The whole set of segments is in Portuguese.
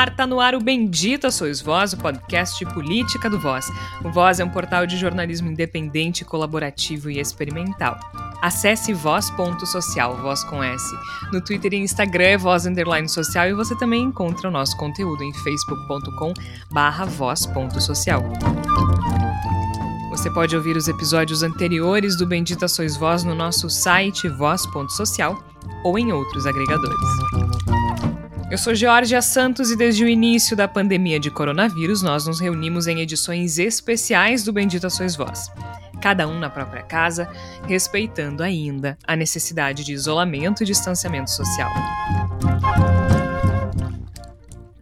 ar, tá no ar o Bendita Sois Voz, o podcast Política do Voz. O Voz é um portal de jornalismo independente, colaborativo e experimental. Acesse voz.social, voz com S. No Twitter e Instagram é voz underline social e você também encontra o nosso conteúdo em facebook.com barra voz.social. Você pode ouvir os episódios anteriores do Bendita Sois Voz no nosso site voz.social ou em outros agregadores. Eu sou Georgia Santos e desde o início da pandemia de coronavírus nós nos reunimos em edições especiais do Bendita Sois Voz. Cada um na própria casa, respeitando ainda a necessidade de isolamento e distanciamento social.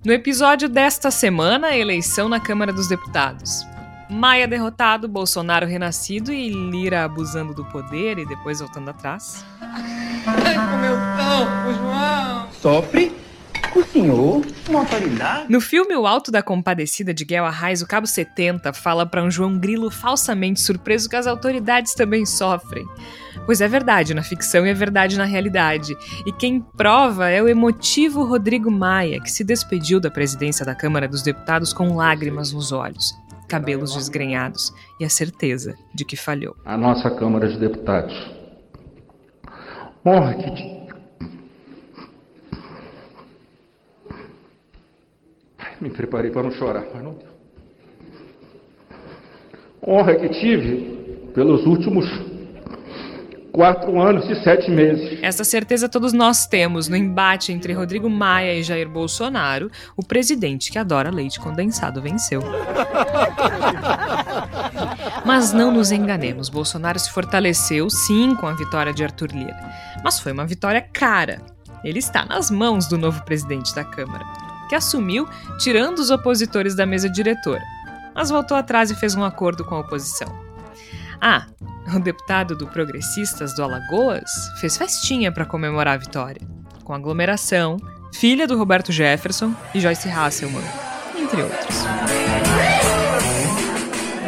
No episódio desta semana, eleição na Câmara dos Deputados. Maia derrotado, Bolsonaro renascido e Lira abusando do poder e depois voltando atrás. Ai, comeu tão, João! Sofre o senhor, uma autoridade. No filme O Alto da Compadecida de Guel Arraes, o Cabo 70 fala para um João Grilo falsamente surpreso que as autoridades também sofrem. Pois é verdade na ficção e é verdade na realidade. E quem prova é o emotivo Rodrigo Maia, que se despediu da presidência da Câmara dos Deputados com lágrimas nos olhos, cabelos desgrenhados e a certeza de que falhou. A nossa Câmara de Deputados. Honra que Me preparei para não chorar, mas não deu. Honra que tive pelos últimos quatro anos e sete meses. Essa certeza todos nós temos no embate entre Rodrigo Maia e Jair Bolsonaro, o presidente que adora leite condensado venceu. Mas não nos enganemos, Bolsonaro se fortaleceu sim com a vitória de Arthur Lira. Mas foi uma vitória cara. Ele está nas mãos do novo presidente da Câmara que assumiu tirando os opositores da mesa diretora, mas voltou atrás e fez um acordo com a oposição. Ah, o deputado do Progressistas do Alagoas fez festinha para comemorar a vitória, com aglomeração, filha do Roberto Jefferson e Joyce Hasselman, entre outros.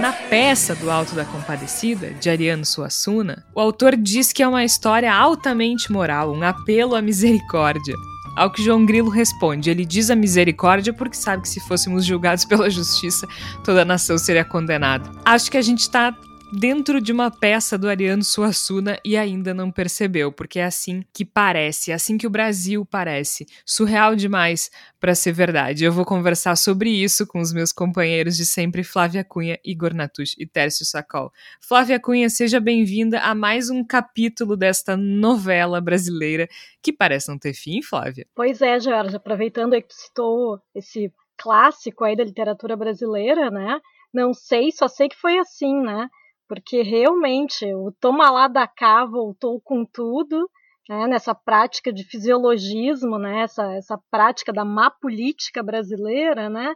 Na peça do Alto da Compadecida, de Ariano Suassuna, o autor diz que é uma história altamente moral, um apelo à misericórdia, ao que João Grilo responde: ele diz a misericórdia porque sabe que se fôssemos julgados pela justiça, toda a nação seria condenada. Acho que a gente está dentro de uma peça do Ariano Suassuna e ainda não percebeu, porque é assim que parece, é assim que o Brasil parece. Surreal demais para ser verdade. Eu vou conversar sobre isso com os meus companheiros de sempre, Flávia Cunha, Igor Natush e Tércio Sacol. Flávia Cunha, seja bem-vinda a mais um capítulo desta novela brasileira que parece não ter fim, Flávia. Pois é, Jorge, aproveitando aí que citou esse clássico aí da literatura brasileira, né? Não sei, só sei que foi assim, né? Porque realmente o toma lá da cá voltou com tudo, né, nessa prática de fisiologismo, né, essa, essa prática da má política brasileira, né,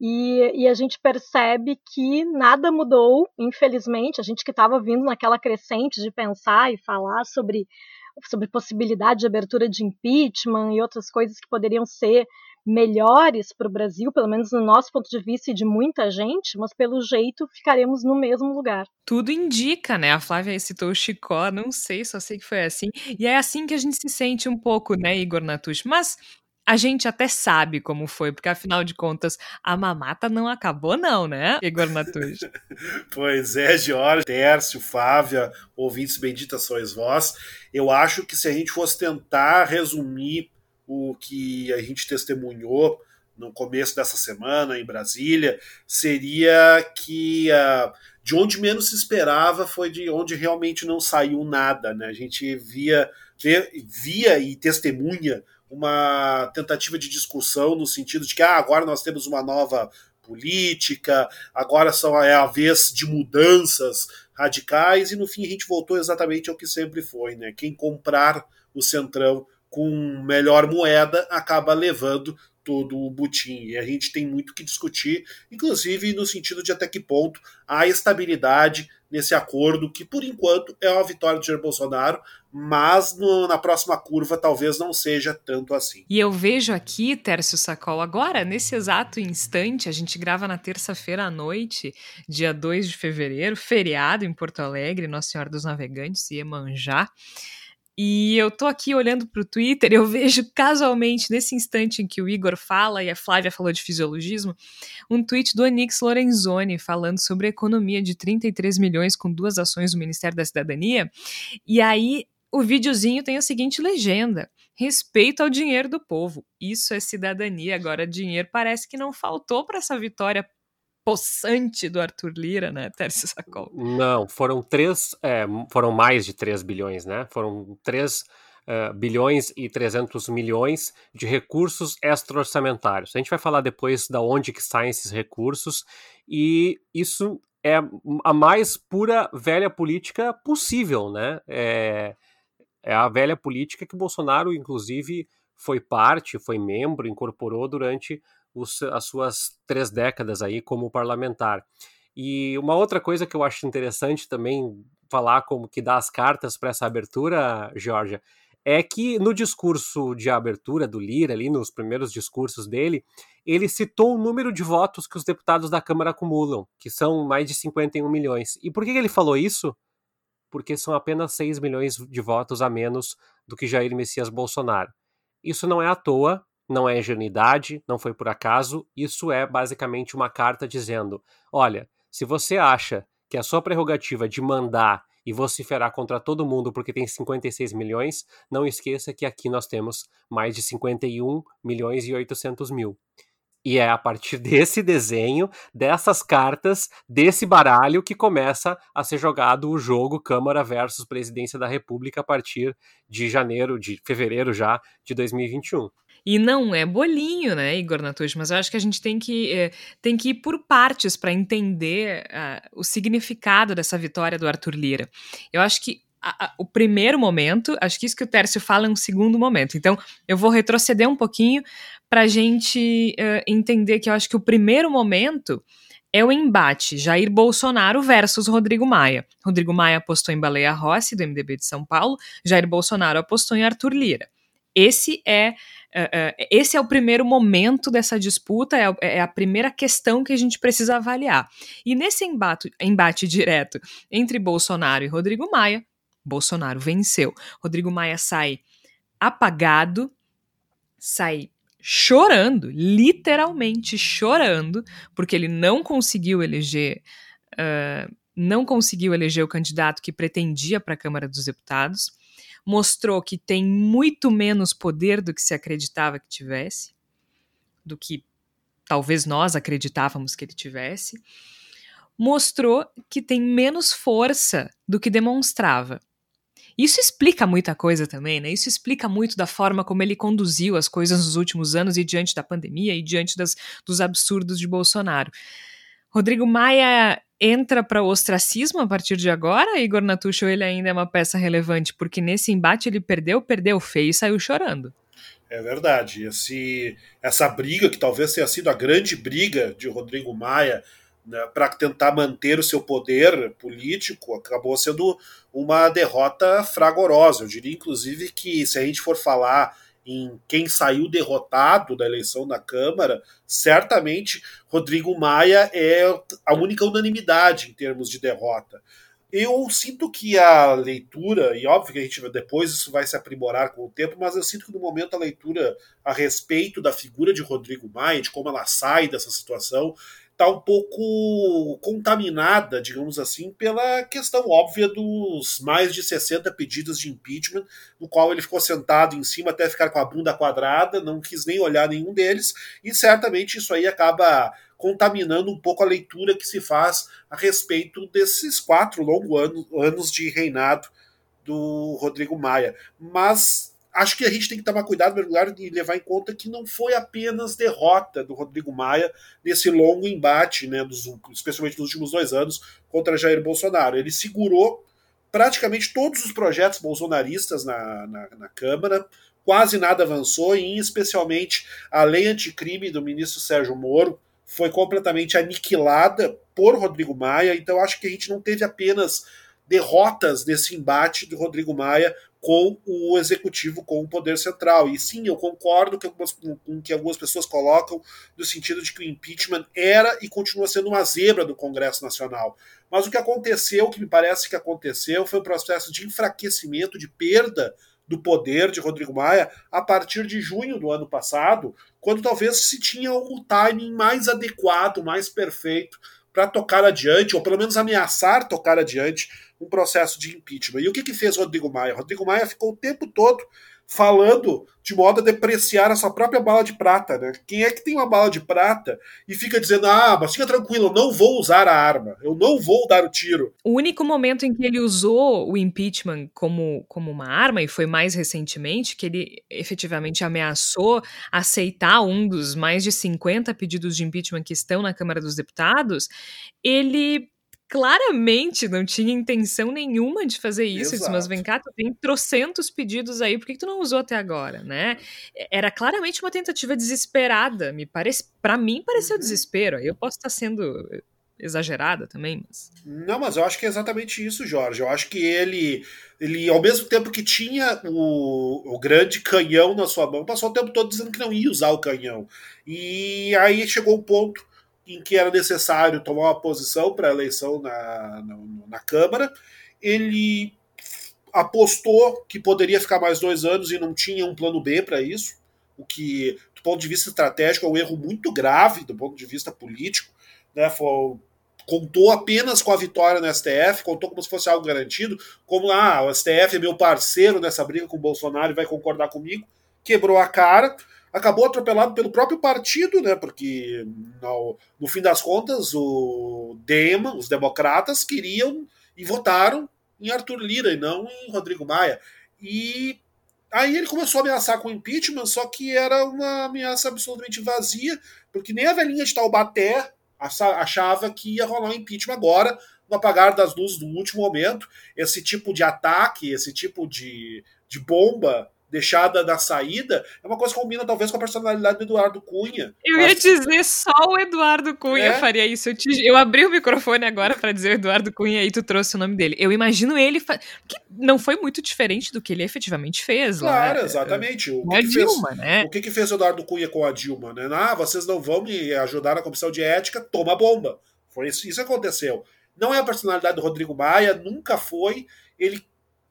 e, e a gente percebe que nada mudou, infelizmente, a gente que estava vindo naquela crescente de pensar e falar sobre sobre possibilidade de abertura de impeachment e outras coisas que poderiam ser melhores para o Brasil, pelo menos no nosso ponto de vista e de muita gente, mas pelo jeito ficaremos no mesmo lugar. Tudo indica, né? A Flávia citou o Chicó, não sei, só sei que foi assim. E é assim que a gente se sente um pouco, né, Igor Natush? Mas a gente até sabe como foi, porque afinal de contas, a mamata não acabou, não, né, Igor Natush? pois é, Jorge, Tércio, Flávia, ouvintes benditas sois vós. Eu acho que se a gente fosse tentar resumir o que a gente testemunhou no começo dessa semana em Brasília seria que uh, de onde menos se esperava foi de onde realmente não saiu nada. Né? A gente via, via e testemunha uma tentativa de discussão no sentido de que ah, agora nós temos uma nova política, agora é a vez de mudanças radicais, e no fim a gente voltou exatamente ao que sempre foi, né? Quem comprar o Centrão com melhor moeda acaba levando todo o butim. E a gente tem muito que discutir, inclusive no sentido de até que ponto há estabilidade nesse acordo, que por enquanto é uma vitória do Jair Bolsonaro, mas no, na próxima curva talvez não seja tanto assim. E eu vejo aqui, Tércio Sacol, agora, nesse exato instante, a gente grava na terça-feira à noite, dia 2 de fevereiro, feriado em Porto Alegre, Nossa Senhora dos Navegantes, Iemanjá. E eu tô aqui olhando pro Twitter eu vejo casualmente, nesse instante em que o Igor fala e a Flávia falou de fisiologismo, um tweet do Onix Lorenzoni falando sobre a economia de 33 milhões com duas ações do Ministério da Cidadania. E aí o videozinho tem a seguinte legenda: respeito ao dinheiro do povo. Isso é cidadania. Agora, dinheiro parece que não faltou para essa vitória possante do Arthur Lira, né, Tércio Sacol? Não, foram três, é, foram mais de 3 bilhões, né? Foram 3 uh, é, bilhões e 300 milhões de recursos extra-orçamentários. A gente vai falar depois da onde que saem esses recursos e isso é a mais pura velha política possível, né? É, é a velha política que Bolsonaro, inclusive, foi parte, foi membro, incorporou durante os, as suas três décadas aí como parlamentar. E uma outra coisa que eu acho interessante também falar como que dá as cartas para essa abertura, Georgia, é que no discurso de abertura do Lira, ali nos primeiros discursos dele, ele citou o número de votos que os deputados da Câmara acumulam, que são mais de 51 milhões. E por que ele falou isso? Porque são apenas 6 milhões de votos a menos do que Jair Messias Bolsonaro. Isso não é à toa, não é ingenuidade, não foi por acaso, isso é basicamente uma carta dizendo: olha, se você acha que a sua prerrogativa de mandar e vociferar contra todo mundo porque tem 56 milhões, não esqueça que aqui nós temos mais de 51 milhões e 800 mil. E é a partir desse desenho, dessas cartas, desse baralho que começa a ser jogado o jogo Câmara versus Presidência da República a partir de janeiro, de fevereiro já de 2021. E não é bolinho, né, Igor Natucci? Mas eu acho que a gente tem que, é, tem que ir por partes para entender uh, o significado dessa vitória do Arthur Lira. Eu acho que a, a, o primeiro momento, acho que isso que o Tércio fala é um segundo momento. Então, eu vou retroceder um pouquinho para a gente uh, entender que eu acho que o primeiro momento é o embate Jair Bolsonaro versus Rodrigo Maia. Rodrigo Maia apostou em Baleia Rossi, do MDB de São Paulo, Jair Bolsonaro apostou em Arthur Lira. Esse é esse é o primeiro momento dessa disputa, é, é, a primeira questão que a gente precisa avaliar. E nesse embate, embate direto entre Bolsonaro e Rodrigo Maia, Bolsonaro venceu. Rodrigo Maia sai apagado, sai chorando, literalmente chorando, porque ele não conseguiu eleger. Uh, não conseguiu eleger o candidato que pretendia para a Câmara dos Deputados mostrou que tem muito menos poder do que se acreditava que tivesse, do que talvez nós acreditávamos que ele tivesse, mostrou que tem menos força do que demonstrava. Isso explica muita coisa também, né? Isso explica muito da forma como ele conduziu as coisas nos últimos anos e diante da pandemia e diante das, dos absurdos de Bolsonaro. Rodrigo Maia entra para o ostracismo a partir de agora, Igor Natucho, ele ainda é uma peça relevante, porque nesse embate ele perdeu, perdeu feio e saiu chorando. É verdade. Esse, essa briga, que talvez tenha sido a grande briga de Rodrigo Maia né, para tentar manter o seu poder político, acabou sendo uma derrota fragorosa. Eu diria, inclusive, que se a gente for falar em quem saiu derrotado da eleição na Câmara, certamente Rodrigo Maia é a única unanimidade em termos de derrota. Eu sinto que a leitura, e óbvio que a gente depois isso vai se aprimorar com o tempo, mas eu sinto que no momento a leitura a respeito da figura de Rodrigo Maia, de como ela sai dessa situação, está um pouco contaminada, digamos assim, pela questão óbvia dos mais de 60 pedidos de impeachment, no qual ele ficou sentado em cima até ficar com a bunda quadrada, não quis nem olhar nenhum deles, e certamente isso aí acaba contaminando um pouco a leitura que se faz a respeito desses quatro longos anos de reinado do Rodrigo Maia. Mas acho que a gente tem que tomar cuidado, mergulhar e levar em conta que não foi apenas derrota do Rodrigo Maia nesse longo embate, né, dos, especialmente nos últimos dois anos, contra Jair Bolsonaro. Ele segurou praticamente todos os projetos bolsonaristas na, na, na Câmara, quase nada avançou, e especialmente a lei anticrime do ministro Sérgio Moro foi completamente aniquilada por Rodrigo Maia, então acho que a gente não teve apenas derrotas nesse embate do Rodrigo Maia com o executivo, com o poder central. E sim, eu concordo com o que algumas pessoas colocam no sentido de que o impeachment era e continua sendo uma zebra do Congresso Nacional. Mas o que aconteceu, o que me parece que aconteceu, foi um processo de enfraquecimento, de perda do poder de Rodrigo Maia a partir de junho do ano passado, quando talvez se tinha o timing mais adequado, mais perfeito para tocar adiante, ou pelo menos ameaçar tocar adiante um processo de impeachment. E o que, que fez Rodrigo Maia? Rodrigo Maia ficou o tempo todo falando de modo a depreciar a sua própria bala de prata, né? Quem é que tem uma bala de prata e fica dizendo, ah, mas fica tranquilo, eu não vou usar a arma, eu não vou dar o tiro. O único momento em que ele usou o impeachment como, como uma arma, e foi mais recentemente, que ele efetivamente ameaçou aceitar um dos mais de 50 pedidos de impeachment que estão na Câmara dos Deputados, ele claramente não tinha intenção nenhuma de fazer isso. Disse, mas vem cá, tu tem trocentos pedidos aí, por que, que tu não usou até agora, né? Era claramente uma tentativa desesperada, me parece, para mim pareceu uhum. desespero. Eu posso estar sendo exagerada também, mas... Não, mas eu acho que é exatamente isso, Jorge. Eu acho que ele, ele ao mesmo tempo que tinha o, o grande canhão na sua mão, passou o tempo todo dizendo que não ia usar o canhão. E aí chegou o ponto em que era necessário tomar uma posição para a eleição na, na, na, Câmara. Ele apostou que poderia ficar mais dois anos e não tinha um plano B para isso, o que, do ponto de vista estratégico, é um erro muito grave do ponto de vista político. Né? Foi, contou apenas com a vitória no STF, contou como se fosse algo garantido, como ah, o STF é meu parceiro nessa briga com o Bolsonaro e vai concordar comigo, quebrou a cara acabou atropelado pelo próprio partido, né? Porque no, no fim das contas o Dema, os democratas queriam e votaram em Arthur Lira e não em Rodrigo Maia. E aí ele começou a ameaçar com impeachment, só que era uma ameaça absolutamente vazia, porque nem a velhinha de Taubaté achava que ia rolar um impeachment agora, no apagar das luzes do último momento. Esse tipo de ataque, esse tipo de, de bomba deixada da saída, é uma coisa que combina talvez com a personalidade do Eduardo Cunha. Eu ia dizer só o Eduardo Cunha é? faria isso. Eu, te... eu, abri o microfone agora para dizer o Eduardo Cunha e tu trouxe o nome dele. Eu imagino ele fa... que não foi muito diferente do que ele efetivamente fez. Claro, lá, exatamente. O que, a que Dilma, fez... né? O que, que fez o Eduardo Cunha com a Dilma, né? Ah, vocês não vão me ajudar na comissão de ética, toma bomba. Foi isso, isso aconteceu. Não é a personalidade do Rodrigo Maia, nunca foi. Ele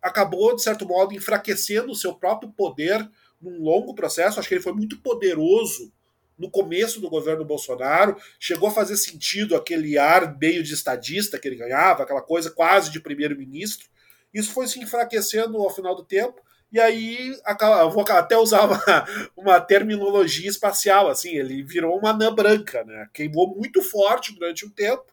acabou, de certo modo, enfraquecendo o seu próprio poder num longo processo. Acho que ele foi muito poderoso no começo do governo Bolsonaro, chegou a fazer sentido aquele ar meio de estadista que ele ganhava, aquela coisa quase de primeiro-ministro. Isso foi se enfraquecendo ao final do tempo, e aí vou até usar uma, uma terminologia espacial, assim, ele virou uma anã branca, né? Queimou muito forte durante um tempo,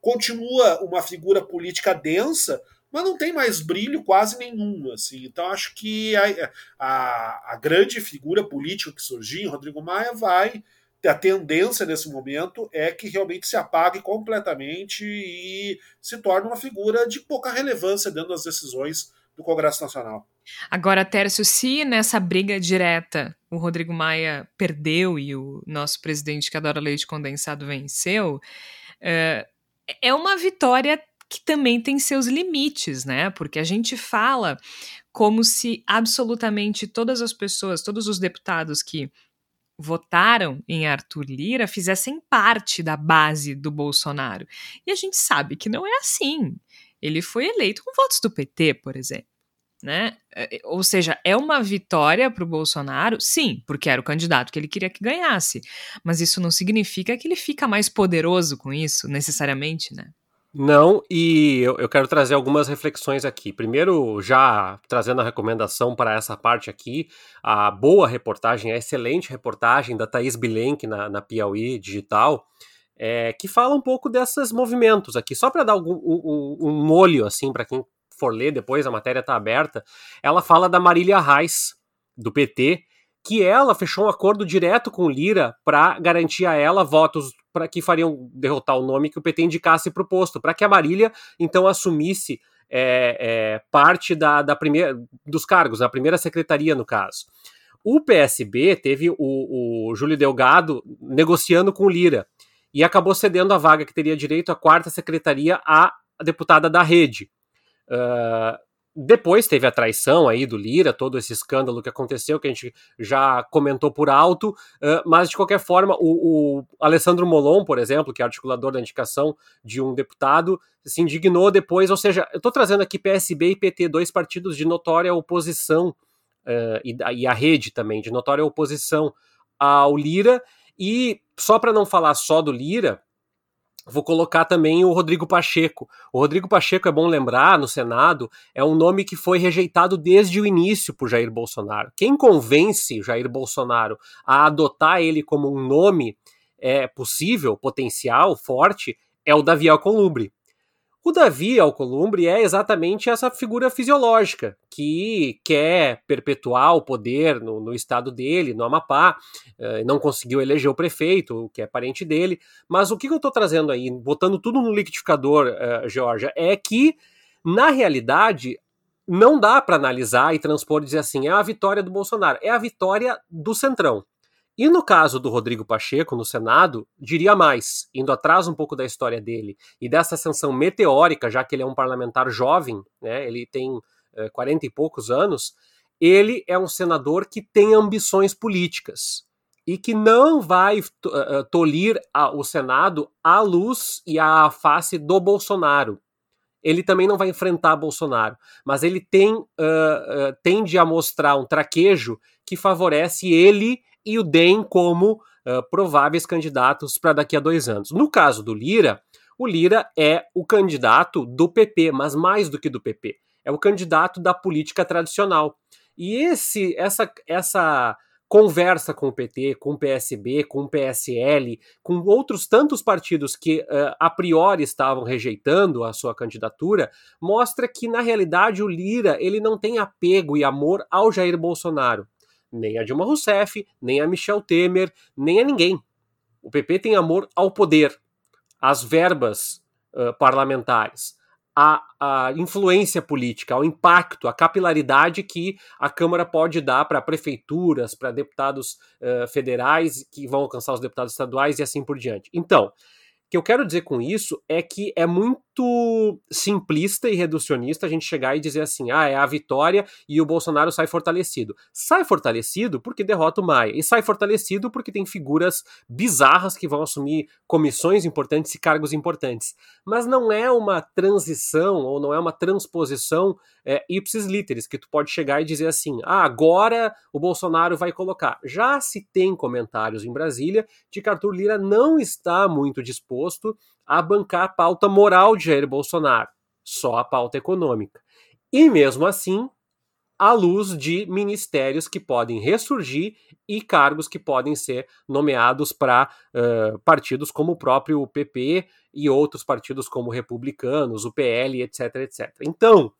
continua uma figura política densa, mas não tem mais brilho quase nenhum. Assim. Então acho que a, a, a grande figura política que surgiu, Rodrigo Maia, vai a tendência nesse momento é que realmente se apague completamente e se torne uma figura de pouca relevância dentro das decisões do Congresso Nacional. Agora, Tércio, se nessa briga direta o Rodrigo Maia perdeu e o nosso presidente que adora leite condensado venceu, é, é uma vitória que também tem seus limites, né? Porque a gente fala como se absolutamente todas as pessoas, todos os deputados que votaram em Arthur Lira fizessem parte da base do Bolsonaro. E a gente sabe que não é assim. Ele foi eleito com votos do PT, por exemplo. Né? É, é, ou seja, é uma vitória para o Bolsonaro, sim, porque era o candidato que ele queria que ganhasse. Mas isso não significa que ele fica mais poderoso com isso, necessariamente, né? Não, e eu, eu, quero trazer algumas reflexões aqui. Primeiro, já trazendo a recomendação para essa parte aqui, a boa reportagem, a excelente reportagem da Thaís Bilenque na, na Piauí Digital, é, que fala um pouco desses movimentos aqui, só para dar algum, um, um molho, assim, para quem for ler depois, a matéria está aberta. Ela fala da Marília Reis, do PT, que ela fechou um acordo direto com Lira para garantir a ela votos para que fariam derrotar o nome que o PT indicasse para o posto, para que a Marília então assumisse é, é, parte da, da primeira, dos cargos, a primeira secretaria no caso. O PSB teve o, o Júlio Delgado negociando com Lira e acabou cedendo a vaga que teria direito à quarta secretaria à deputada da rede. Depois teve a traição aí do Lira, todo esse escândalo que aconteceu, que a gente já comentou por alto, mas de qualquer forma, o, o, Alessandro Molon, por exemplo, que é articulador da indicação de um deputado, se indignou depois, ou seja, eu estou trazendo aqui PSB e PT, dois partidos de notória oposição, e, e a rede também, de notória oposição ao Lira, e só para não falar só do Lira, Vou colocar também o Rodrigo Pacheco. O Rodrigo Pacheco, é bom lembrar, no Senado, é um nome que foi rejeitado desde o início por Jair Bolsonaro. Quem convence Jair Bolsonaro a adotar ele como um nome é, possível, potencial, forte, é o Davi Alcolumbre. O Davi Alcolumbre é exatamente essa figura fisiológica que quer perpetuar o poder no, no estado dele, no Amapá, uh, não conseguiu eleger o prefeito, que é parente dele. Mas o que, que eu estou trazendo aí, botando tudo no liquidificador, uh, Georgia, é que, na realidade, não dá para analisar e transpor e dizer assim, é a vitória do Bolsonaro, é a vitória do Centrão. E no caso do Rodrigo Pacheco, no Senado, diria mais, indo atrás um pouco da história dele e dessa ascensão meteórica, já que ele é um parlamentar jovem, né, ele tem é, eh, 40 e poucos anos, ele é um senador que tem ambições políticas e que não vai uh, tolir a, o Senado à luz e à face do Bolsonaro. Ele também não vai enfrentar Bolsonaro, mas ele tem, uh, uh, tende a mostrar um traquejo que favorece ele e o DEM como uh, prováveis candidatos para daqui a dois anos. No caso do Lira, o Lira é o candidato do PP, mas mais do que do PP, é o candidato da política tradicional. E esse, essa, essa conversa com o PT, com o PSB, com o PSL, com outros tantos partidos que uh, a priori estavam rejeitando a sua candidatura, mostra que na realidade o Lira ele não tem apego e amor ao Jair Bolsonaro nem a Dilma Rousseff, nem a Michel Temer, nem a ninguém. O PP tem amor ao poder, às verbas uh, parlamentares, à, à, influência política, ao impacto, à capilaridade que a Câmara pode dar para prefeituras, para deputados uh, federais que vão alcançar os deputados estaduais e assim por diante. Então, que eu quero dizer com isso é que é muito simplista e reducionista a gente chegar e dizer assim: ah, é a vitória e o Bolsonaro sai fortalecido. Sai fortalecido porque derrota o Maia. E sai fortalecido porque tem figuras bizarras que vão assumir comissões importantes e cargos importantes. Mas não é uma transição ou não é uma transposição é, ipsis literis, que tu pode chegar e dizer assim: ah, agora o Bolsonaro vai colocar. Já se tem comentários em Brasília de que Arthur Lira não está muito disposto a bancar a pauta moral de Jair Bolsonaro, só a pauta econômica. E mesmo assim, à luz de ministérios que podem ressurgir e cargos que podem ser nomeados para uh, partidos como o próprio PP e outros partidos como republicanos, o PL, etc, etc. Então,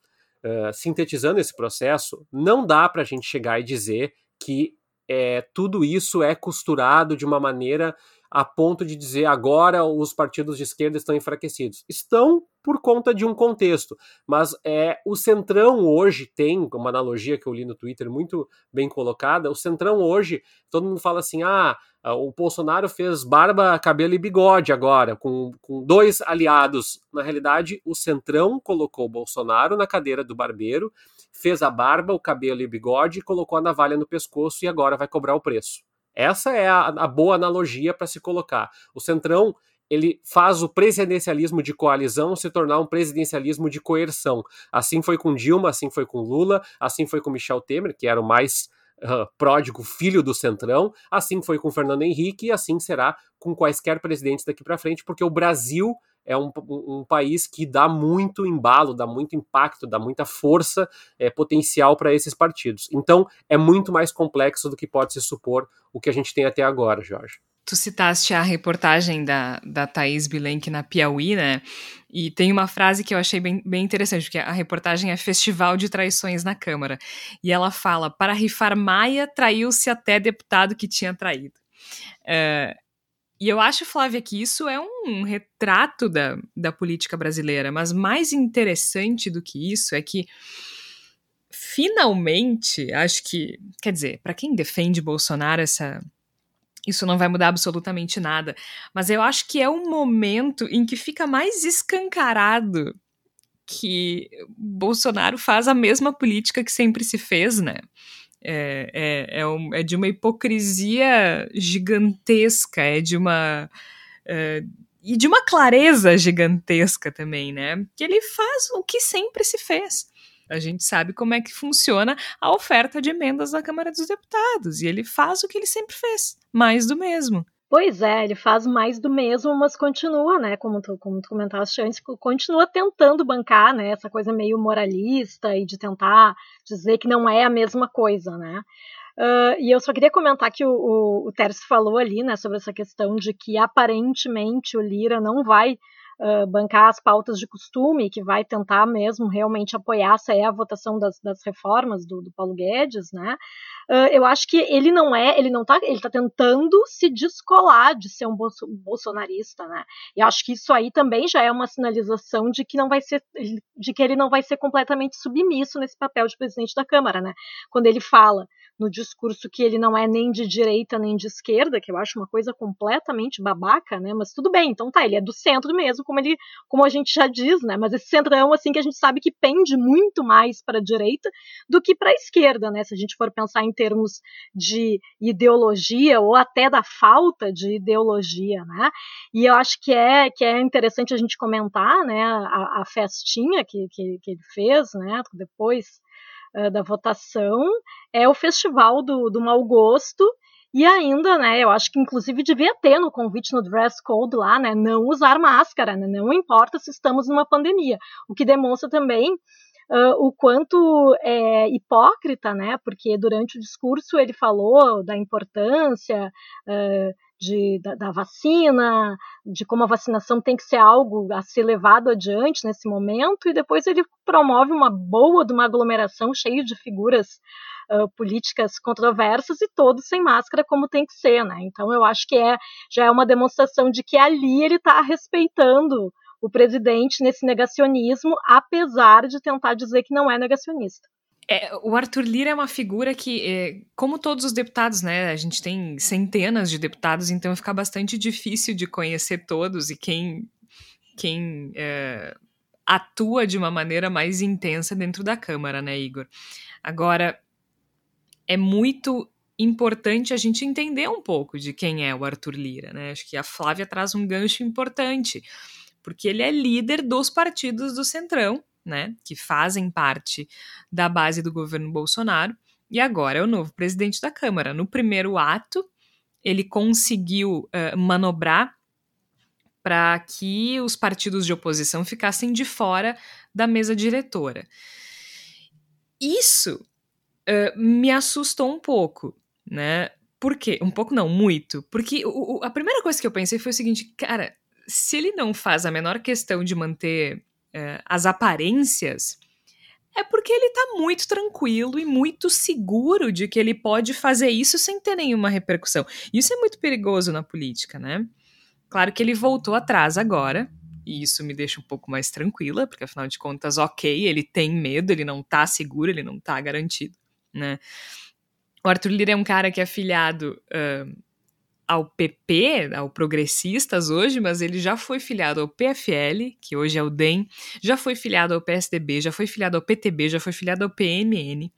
uh, sintetizando esse processo, não dá para a gente chegar e dizer que é, tudo isso é costurado de uma maneira a ponto de dizer agora os partidos de esquerda estão enfraquecidos. Estão por conta de um contexto, mas é o Centrão hoje tem uma analogia que eu li no Twitter muito bem colocada. O Centrão hoje, todo mundo fala assim: ah, o Bolsonaro fez barba, cabelo e bigode agora, com, com dois aliados. Na realidade, o Centrão colocou o Bolsonaro na cadeira do barbeiro, fez a barba, o cabelo e o bigode, colocou a navalha no pescoço e agora vai cobrar o preço. Essa é a, a boa analogia para se colocar. O Centrão ele faz o presidencialismo de coalizão se tornar um presidencialismo de coerção. Assim foi com Dilma, assim foi com Lula, assim foi com Michel Temer, que era o mais uh, pródigo filho do Centrão, assim foi com Fernando Henrique e assim será com quaisquer presidentes daqui para frente, porque o Brasil é um, um, país que dá muito embalo, dá muito impacto, dá muita força é, potencial para esses partidos. Então, é muito mais complexo do que pode se supor o que a gente tem até agora, Jorge. Tu citaste a reportagem da, da Thaís Bilenque na Piauí, né? E tem uma frase que eu achei bem, bem interessante, porque a reportagem é Festival de Traições na Câmara. E ela fala: para rifar Maia, traiu-se até deputado que tinha traído. Uh, e eu acho, Flávia, que isso é um retrato da, da política brasileira, mas mais interessante do que isso é que finalmente, acho que, quer dizer, para quem defende Bolsonaro, essa isso não vai mudar absolutamente nada, mas eu acho que é um momento em que fica mais escancarado que Bolsonaro faz a mesma política que sempre se fez, né? É, é, é, um, é de uma hipocrisia gigantesca, é de uma. É, e de uma clareza gigantesca também, né? Que ele faz o que sempre se fez. A gente sabe como é que funciona a oferta de emendas na Câmara dos Deputados. E ele faz o que ele sempre fez, mais do mesmo. Pois é, ele faz mais do mesmo, mas continua, né, como tu, como tu comentaste antes, continua tentando bancar, né, essa coisa meio moralista e de tentar dizer que não é a mesma coisa, né. Uh, e eu só queria comentar que o, o, o falou ali, né, sobre essa questão de que aparentemente o Lira não vai uh, bancar as pautas de costume, que vai tentar mesmo realmente apoiar essa é a votação das, das reformas do, do, Paulo Guedes, né? Uh, eu acho que ele não é, ele não tá, ele tá tentando se descolar de ser um bolso, bolsonarista, né? E acho que isso aí também já é uma sinalização de que não vai ser, de que ele não vai ser completamente submisso nesse papel de presidente da Câmara, né? Quando ele fala no discurso que ele não é nem de direita nem de esquerda, que eu acho uma coisa completamente babaca, né? Mas tudo bem, então tá, ele é do centro mesmo, como ele, como a gente já diz, né? Mas esse centrão assim que a gente sabe que pende muito mais para a direita do que para a esquerda, né? Se a gente for pensar em termos de ideologia ou até da falta de ideologia, né? E eu acho que é que é interessante a gente comentar, né? A, a festinha que, que, que ele fez, né? Depois uh, da votação, é o festival do, do mau gosto, e ainda, né, eu acho que inclusive devia ter no convite no dress code lá, né, não usar máscara, né, não importa se estamos numa pandemia, o que demonstra também uh, o quanto é hipócrita, né, porque durante o discurso ele falou da importância uh, de, da, da, vacina, de como a vacinação tem que ser algo a ser levado adiante nesse momento, e depois ele promove uma boa de uma aglomeração cheia de figuras uh, políticas controversas e todos sem máscara como tem que ser, né? Então eu acho que é já é uma demonstração de que ali ele está respeitando o presidente nesse negacionismo, apesar de tentar dizer que não é negacionista. É, o Arthur Lira é uma figura que, é, como todos os deputados, né? A gente tem centenas de deputados, então fica bastante difícil de conhecer todos e quem, quem é, atua de uma maneira mais intensa dentro da Câmara, né, Igor? Agora, é muito importante a gente entender um pouco de quem é o Arthur Lira, né? Acho que a Flávia traz um gancho importante, porque ele é líder dos partidos do Centrão, né, que fazem parte da base do governo Bolsonaro, e agora é o novo presidente da Câmara. No primeiro ato, ele conseguiu uh, manobrar para que os partidos de oposição ficassem de fora da mesa diretora. Isso uh, me assustou um pouco, né? Por quê? Um pouco não, muito. Porque o, o, a primeira coisa que eu pensei foi o seguinte, cara, se ele não faz a menor questão de manter é, as aparências, é porque ele tá muito tranquilo e muito seguro de que ele pode fazer isso sem ter nenhuma repercussão. Isso é muito perigoso na política, né? Claro que ele voltou atrás agora, e isso me deixa um pouco mais tranquila, porque afinal de contas, ok, ele tem medo, ele não tá seguro, ele não tá garantido, né? O Arthur Lira é um cara que é afiliado uh, ao PP, ao Progressistas hoje, mas ele já foi filiado ao PFL, que hoje é o DEM, já foi filiado ao PSDB, já foi filiado ao PTB, já foi filiado ao PMN.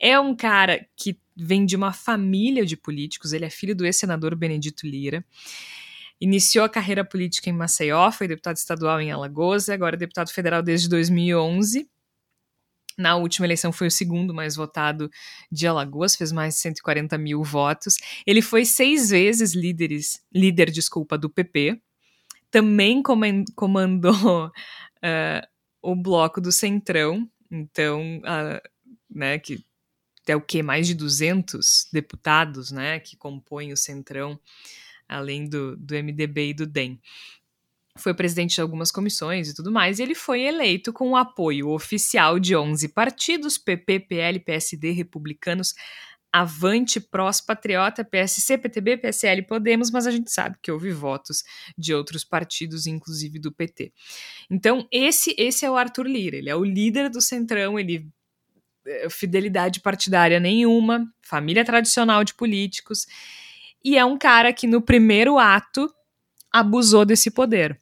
É um cara que vem de uma família de políticos, ele é filho do ex-senador Benedito Lira. Iniciou a carreira política em Maceió, foi deputado estadual em Alagoas, agora é deputado federal desde 2011 na última eleição foi o segundo mais votado de Alagoas, fez mais de 140 mil votos. Ele foi seis vezes líderes, líder desculpa, do PP. Também comandou uh, o bloco do Centrão, então, uh, né, que é o que mais de 200 deputados, né, que compõem o Centrão, além do, do MDB e do DEM foi presidente de algumas comissões e tudo mais, e ele foi eleito com o apoio oficial de 11 partidos, PP, PL, PSD, Republicanos, Avante, Prós, Patriota, PSC, PTB, PSL Podemos, mas a gente sabe que houve votos de outros partidos, inclusive do PT. Então, esse, esse é o Arthur Lira, ele é o líder do Centrão, ele eh, fidelidade partidária nenhuma, família tradicional de políticos, e é um cara que no primeiro ato abusou desse poder.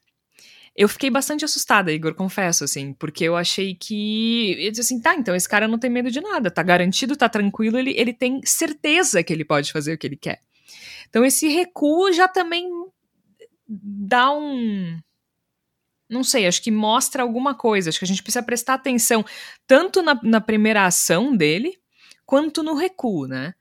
Eu fiquei bastante assustada, Igor, confesso, assim, porque eu achei que. Eu disse assim, tá, então esse cara não tem medo de nada, tá garantido, tá tranquilo, ele, ele tem certeza que ele pode fazer o que ele quer. Então esse recuo já também dá um. Não sei, acho que mostra alguma coisa. Acho que a gente precisa prestar atenção tanto na, na primeira ação dele, quanto no recuo, né?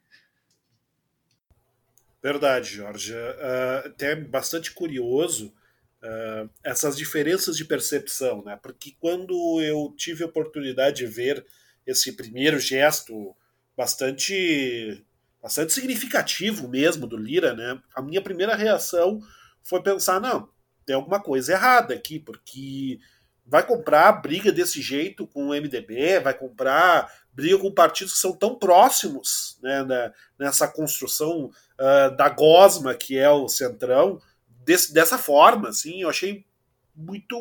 Verdade, Jorge. Uh, até bastante curioso uh, essas diferenças de percepção, né? Porque quando eu tive a oportunidade de ver esse primeiro gesto bastante bastante significativo mesmo do Lira, né? A minha primeira reação foi pensar, não, tem alguma coisa errada aqui, porque vai comprar briga desse jeito com o MDB, vai comprar briga com partidos que são tão próximos né, nessa construção uh, da gosma que é o Centrão, desse, dessa forma, assim, eu achei muito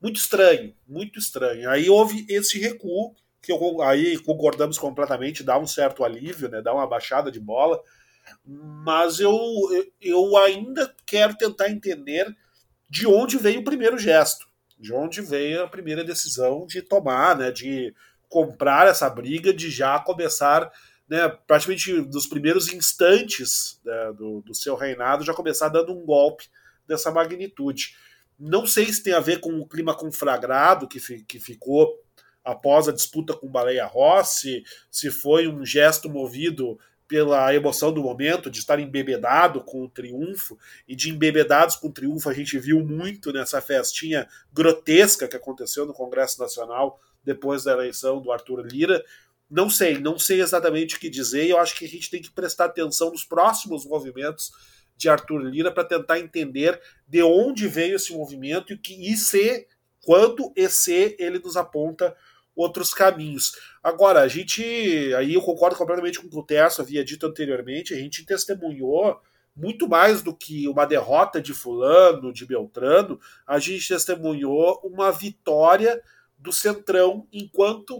muito estranho, muito estranho. Aí houve esse recuo, que eu, aí concordamos completamente, dá um certo alívio, né, dá uma baixada de bola, mas eu, eu ainda quero tentar entender de onde veio o primeiro gesto, de onde veio a primeira decisão de tomar, né, de comprar essa briga, de já começar né, praticamente nos primeiros instantes né, do, do seu reinado, já começar dando um golpe dessa magnitude. Não sei se tem a ver com o clima conflagrado que, fi, que ficou após a disputa com Baleia Rossi, se foi um gesto movido pela emoção do momento, de estar embebedado com o triunfo, e de embebedados com o triunfo a gente viu muito nessa festinha grotesca que aconteceu no Congresso Nacional depois da eleição do Arthur Lira, não sei, não sei exatamente o que dizer. Eu acho que a gente tem que prestar atenção nos próximos movimentos de Arthur Lira para tentar entender de onde veio esse movimento e que e se quanto e se ele nos aponta outros caminhos. Agora, a gente, aí eu concordo completamente com o que o Terço havia dito anteriormente, a gente testemunhou muito mais do que uma derrota de fulano, de Beltrano, a gente testemunhou uma vitória do Centrão enquanto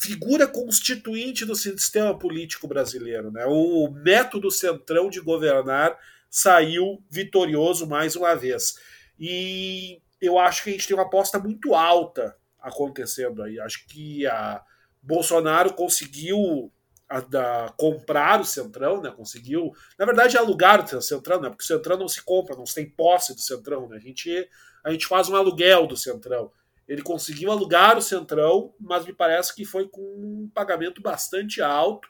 figura constituinte do sistema político brasileiro. Né? O método centrão de governar saiu vitorioso mais uma vez. E eu acho que a gente tem uma aposta muito alta acontecendo aí. Acho que a Bolsonaro conseguiu a, comprar o Centrão, né? Conseguiu, na verdade, alugar o Centrão, né? Porque o Centrão não se compra, não se tem posse do Centrão, né? A gente, a gente faz um aluguel do Centrão. Ele conseguiu alugar o Centrão, mas me parece que foi com um pagamento bastante alto,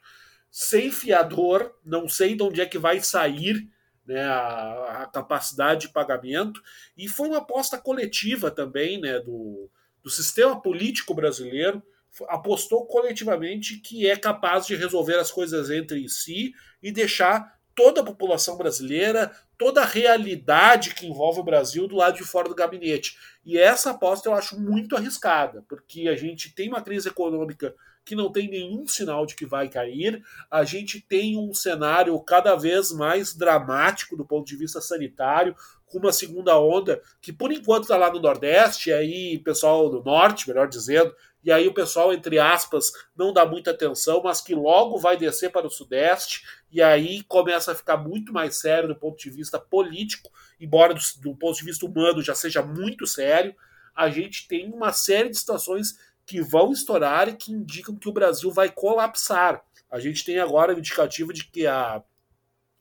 sem fiador, não sei de onde é que vai sair né, a, a, capacidade de pagamento, e foi uma aposta coletiva também né, do, do sistema político brasileiro, apostou coletivamente que é capaz de resolver as coisas entre si e deixar toda a população brasileira, toda a realidade que envolve o Brasil do lado de fora do gabinete. E essa aposta eu acho muito arriscada, porque a gente tem uma crise econômica que não tem nenhum sinal de que vai cair, a gente tem um cenário cada vez mais dramático do ponto de vista sanitário, com uma segunda onda que por enquanto está lá no Nordeste, aí pessoal do Norte, melhor dizendo, e aí o pessoal, entre aspas, não dá muita atenção, mas que logo vai descer para o Sudeste, e aí começa a ficar muito mais sério do ponto de vista político, embora do, do ponto de vista humano já seja muito sério. A gente tem uma série de situações que vão estourar e que indicam que o Brasil vai colapsar. A gente tem agora o indicativo de que a,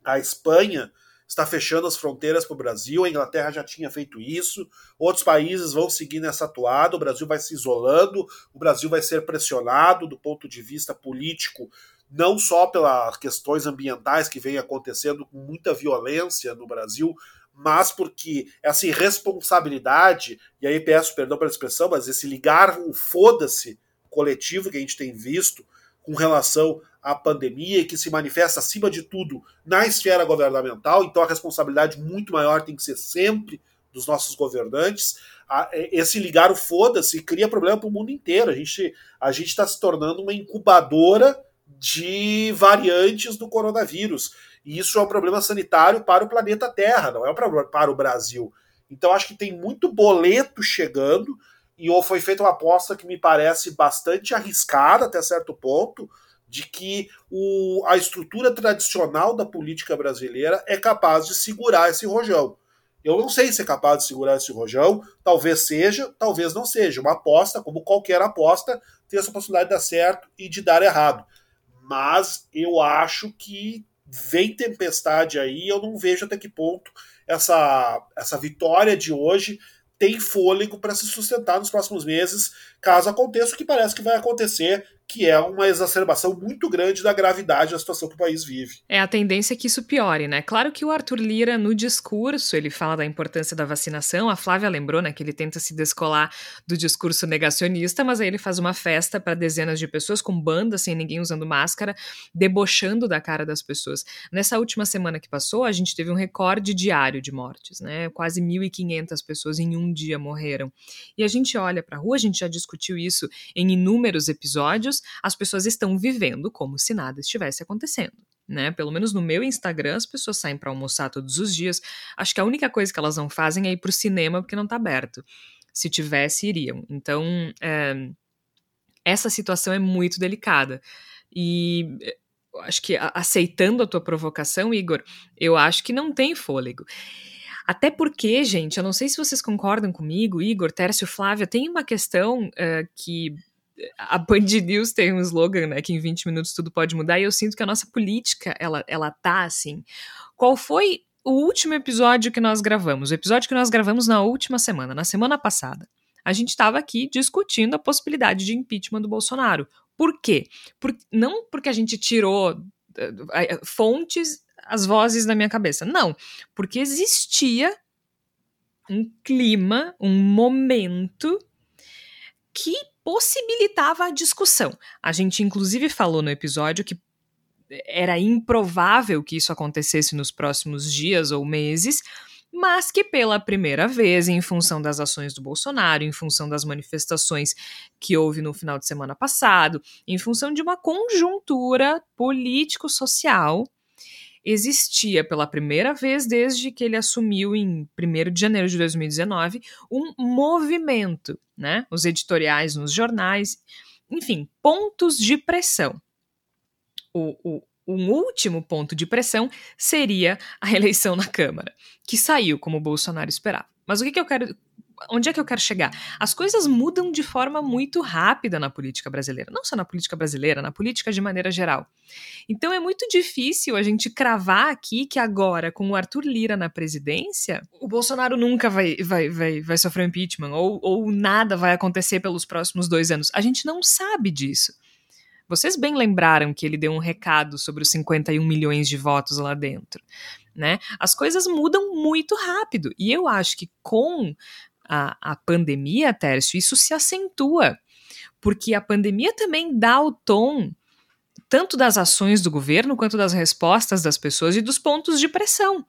a Espanha está fechando as fronteiras para o Brasil, a Inglaterra já tinha feito isso, outros países vão seguir nessa atuada, o Brasil vai se isolando, o Brasil vai ser pressionado do ponto de vista político, não só pelas questões ambientais que vem acontecendo com muita violência no Brasil, mas porque essa irresponsabilidade, e aí peço perdão pela expressão, mas esse ligar o foda-se coletivo que a gente tem visto com relação à pandemia, que se manifesta acima de tudo na esfera governamental, então a responsabilidade muito maior tem que ser sempre dos nossos governantes. Esse ligar o foda-se cria problema para o mundo inteiro. A gente a está se tornando uma incubadora de variantes do coronavírus. E isso é um problema sanitário para o planeta Terra, não é um problema para o Brasil. Então acho que tem muito boleto chegando e foi feita uma aposta que me parece bastante arriscada até certo ponto, de que o, a estrutura tradicional da política brasileira é capaz de segurar esse rojão. Eu não sei se é capaz de segurar esse rojão. Talvez seja, talvez não seja. Uma aposta, como qualquer aposta, tem essa possibilidade de dar certo e de dar errado. Mas eu acho que vem tempestade aí. Eu não vejo até que ponto essa, essa vitória de hoje tem fôlego para se sustentar nos próximos meses, caso aconteça o que parece que vai acontecer, que é uma exacerbação muito grande da gravidade da situação que o país vive. É a tendência que isso piore, né? Claro que o Arthur Lira, no discurso, ele fala da importância da vacinação. A Flávia lembrou, né, que ele tenta se descolar do discurso negacionista, mas aí ele faz uma festa para dezenas de pessoas com banda, sem ninguém usando máscara, debochando da cara das pessoas. Nessa última semana que passou, a gente teve um recorde diário de mortes, né? Quase 1.500 pessoas em um dia morreram. E a gente olha para a rua, a gente já discutiu isso em inúmeros episódios as pessoas estão vivendo como se nada estivesse acontecendo. Né? Pelo menos no meu Instagram, as pessoas saem para almoçar todos os dias. Acho que a única coisa que elas não fazem é ir para o cinema porque não está aberto. Se tivesse, iriam. Então, é, essa situação é muito delicada. E eh, acho que aceitando a tua provocação, Igor, eu acho que não tem fôlego. Até porque, gente, eu não sei se vocês concordam comigo, Igor, Tércio, Flávia, tem uma questão uh, que a Band News tem um slogan, né, que em 20 minutos tudo pode mudar, e eu sinto que a nossa política, ela, ela tá assim. Qual foi o último episódio que nós gravamos? O episódio que nós gravamos na última semana, na semana passada. A gente estava aqui discutindo a possibilidade de impeachment do Bolsonaro. Por quê? Por, não porque a gente tirou uh, fontes, as vozes da minha cabeça. Não, porque existia um clima, um momento que possibilitava a discussão. A gente, inclusive, falou no episódio que era improvável que isso acontecesse nos próximos dias ou meses, mas que pela primeira vez, em função das ações do Bolsonaro, em função das manifestações que houve no final de semana passado, em função de uma conjuntura político-social, existia pela primeira vez desde que ele assumiu em 1 de janeiro de 2019 um movimento, né? Os editoriais nos jornais, enfim, pontos de pressão. O, o, um último ponto de pressão seria a eleição na Câmara, que saiu como Bolsonaro esperava. Mas o que, que eu quero onde é que eu quero chegar? As coisas mudam de forma muito rápida na política brasileira. Não só na política brasileira, na política de maneira geral. Então é muito difícil a gente cravar aqui que agora, com o Arthur Lira na presidência, o Bolsonaro nunca vai, vai, vai, vai sofrer impeachment ou, ou nada vai acontecer pelos próximos dois anos. A gente não sabe disso. Vocês bem lembraram que ele deu um recado sobre os 51 milhões de votos lá dentro. Né? As coisas mudam muito rápido. E eu acho que com a, a pandemia, Tércio, isso se acentua, porque a pandemia também dá o tom tanto das ações do governo quanto das respostas das pessoas e dos pontos de pressão.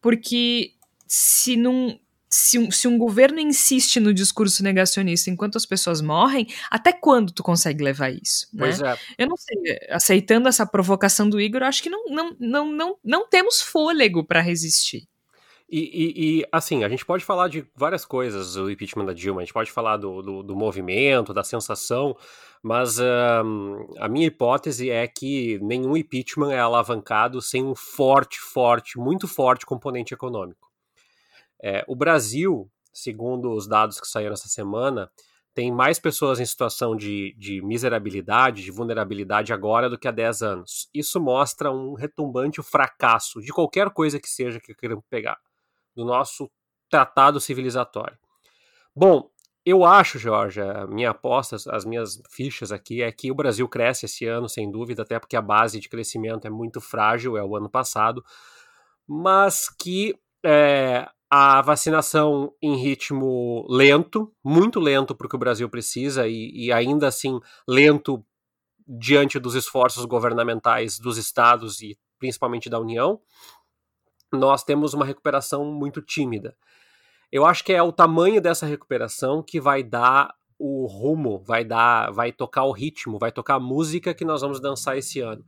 Porque se não. Se um, se um governo insiste no discurso negacionista enquanto as pessoas morrem, até quando tu consegue levar isso? Né? Pois é. Eu não sei, aceitando essa provocação do Igor, acho que não, não, não, não, não temos fôlego para resistir. E, e, e, assim, a gente pode falar de várias coisas do impeachment da Dilma, a gente pode falar do, do, do movimento, da sensação, mas a minha hipótese é que nenhum impeachment é alavancado sem um forte, forte, muito forte componente econômico. É, o Brasil, segundo os dados que saíram essa semana, tem mais pessoas em situação de, de miserabilidade, de vulnerabilidade agora do que há 10 anos. Isso mostra um retumbante fracasso de qualquer coisa que seja que queiram pegar do nosso tratado civilizatório. Bom, eu acho, Jorge, a minha aposta, as minhas fichas aqui é que o Brasil cresce esse ano, sem dúvida, até porque a base de crescimento é muito frágil, é o ano passado, mas que é, a vacinação em ritmo lento, muito lento para o o Brasil precisa, e, e ainda assim lento diante dos esforços governamentais dos estados e principalmente da União, nós temos uma recuperação muito tímida. Eu acho que é o tamanho dessa recuperação que vai dar o rumo, vai dar, vai tocar o ritmo, vai tocar a música que nós vamos dançar esse ano.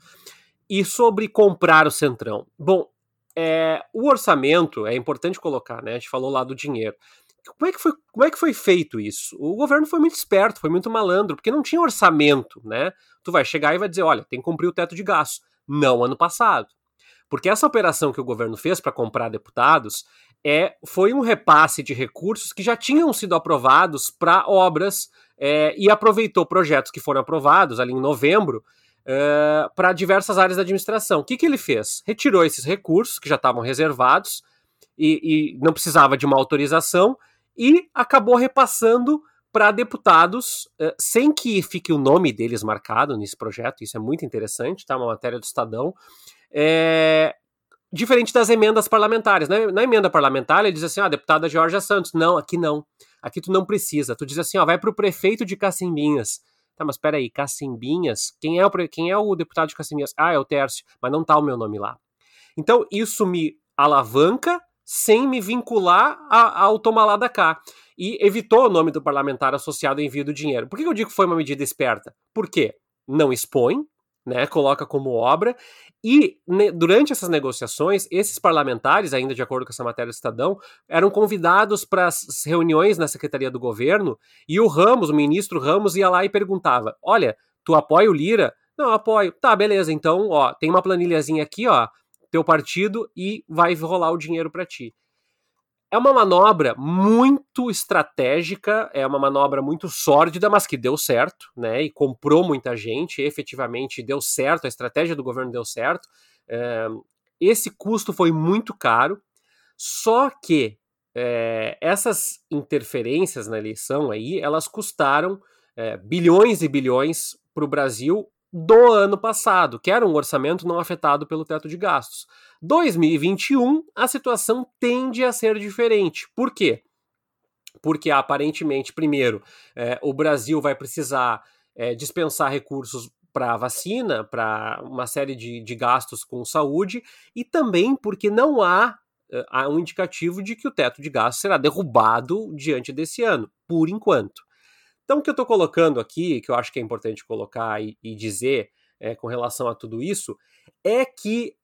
E sobre comprar o Centrão. Bom, é, o orçamento é importante colocar, né? A gente falou lá do dinheiro. Como é, que foi, como é que foi feito isso? O governo foi muito esperto, foi muito malandro, porque não tinha orçamento, né? Tu vai chegar e vai dizer, olha, tem que cumprir o teto de gastos. Não ano passado. Porque essa operação que o governo fez para comprar deputados é, foi um repasse de recursos que já tinham sido aprovados para obras é, e aproveitou projetos que foram aprovados ali em novembro é, para diversas áreas da administração. O que, que ele fez? Retirou esses recursos que já estavam reservados e, e não precisava de uma autorização e acabou repassando para deputados, é, sem que fique o nome deles marcado nesse projeto, isso é muito interessante, tá? Uma matéria do Estadão. É, diferente das emendas parlamentares. Né? Na emenda parlamentar, ele diz assim: ah, deputada Georgia Santos. Não, aqui não. Aqui tu não precisa. Tu diz assim: ó, vai para o prefeito de Cacimbinhas. Tá, mas peraí, Cacimbinhas? Quem é, o, quem é o deputado de Cacimbinhas? Ah, é o Tércio, mas não tá o meu nome lá. Então, isso me alavanca sem me vincular ao tomar lá da cá. E evitou o nome do parlamentar associado ao envio do dinheiro. Por que eu digo que foi uma medida esperta? Por quê? Não expõe, né, coloca como obra, e ne, durante essas negociações, esses parlamentares, ainda de acordo com essa matéria do Estadão, eram convidados para as reuniões na Secretaria do Governo, e o Ramos, o ministro Ramos, ia lá e perguntava: Olha, tu apoia o Lira? Não, apoio. Tá, beleza, então, ó, tem uma planilhazinha aqui, ó, teu partido, e vai rolar o dinheiro para ti. É uma manobra muito estratégica, é uma manobra muito sórdida, mas que deu certo, né? E comprou muita gente, efetivamente deu certo, a estratégia do governo deu certo. É, esse custo foi muito caro, só que é, essas interferências na eleição aí, elas custaram é, bilhões e bilhões para o Brasil do ano passado, que era um orçamento não afetado pelo teto de gastos. 2021, a situação tende a ser diferente. Por quê? Porque aparentemente, primeiro, é, o Brasil vai precisar é, dispensar recursos para vacina, para uma série de, de gastos com saúde, e também porque não há, é, há um indicativo de que o teto de gastos será derrubado diante desse ano, por enquanto. Então, o que eu estou colocando aqui, que eu acho que é importante colocar e, e dizer é, com relação a tudo isso, é que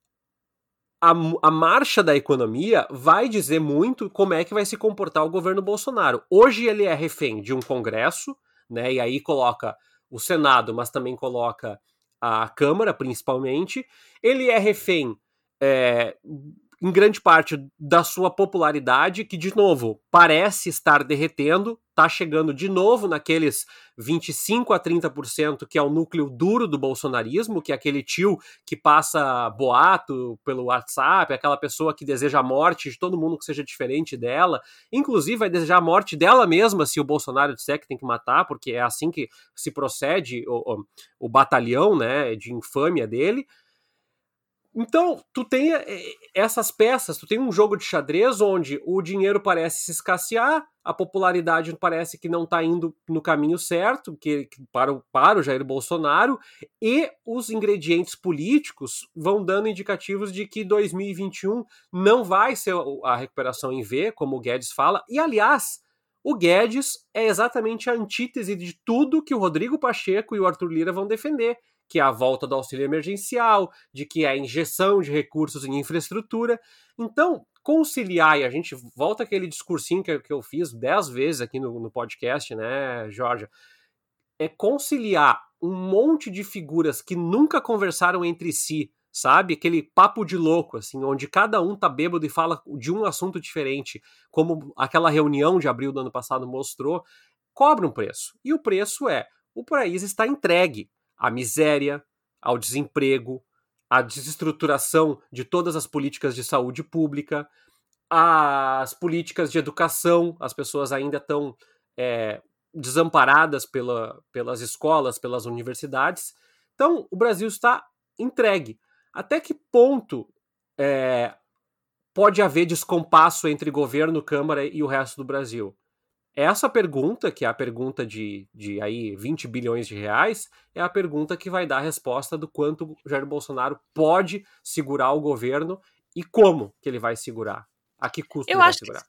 a, a, marcha da economia vai dizer muito como é que vai se comportar o governo Bolsonaro. Hoje ele é refém de um Congresso, né? E aí coloca o Senado, mas também coloca a Câmara, principalmente. Ele é refém é, em grande parte da sua popularidade, que, de novo, parece estar derretendo, está chegando de novo naqueles 25 a 30% que é o núcleo duro do bolsonarismo, que é aquele tio que passa boato pelo WhatsApp, aquela pessoa que deseja a morte de todo mundo que seja diferente dela, inclusive vai desejar a morte dela mesma se o Bolsonaro disser que tem que matar, porque é assim que se procede o, o, o batalhão né, de infâmia dele. Então, tu tem eh, essas peças, tu tem um jogo de xadrez onde o dinheiro parece se escassear, a popularidade parece que não está indo no caminho certo, que, para, o, para o Jair Bolsonaro, e os ingredientes políticos vão dando indicativos de que 2021 não vai ser a recuperação em V, como o Guedes fala, e aliás, o Guedes é exatamente a antítese de tudo que o Rodrigo Pacheco e o Arthur Lira vão defender que é a volta do auxílio emergencial, de que é a injeção de recursos em infraestrutura. Então, conciliar, e a gente volta aquele discursinho que, que eu fiz dez vezes aqui no, no podcast, né, Jorge? É conciliar um monte de figuras que nunca conversaram entre si, sabe? Aquele papo de louco, assim, onde cada um tá bêbado e fala de um assunto diferente, como aquela reunião de abril do ano passado mostrou, cobra um preço. E o preço é: o país está entregue à miséria, ao desemprego, à desestruturação de todas as políticas de saúde pública, às políticas de educação, as pessoas ainda estão é, desamparadas pela, pelas escolas, pelas universidades. Então, o Brasil está entregue. Até que ponto é, pode haver descompasso entre governo, Câmara e o resto do Brasil? Essa pergunta, que é a pergunta de, de aí 20 bilhões de reais, é a pergunta que vai dar a resposta do quanto Jair Bolsonaro pode segurar o governo e como que ele vai segurar. A que custo Eu ele vai segurar. Que...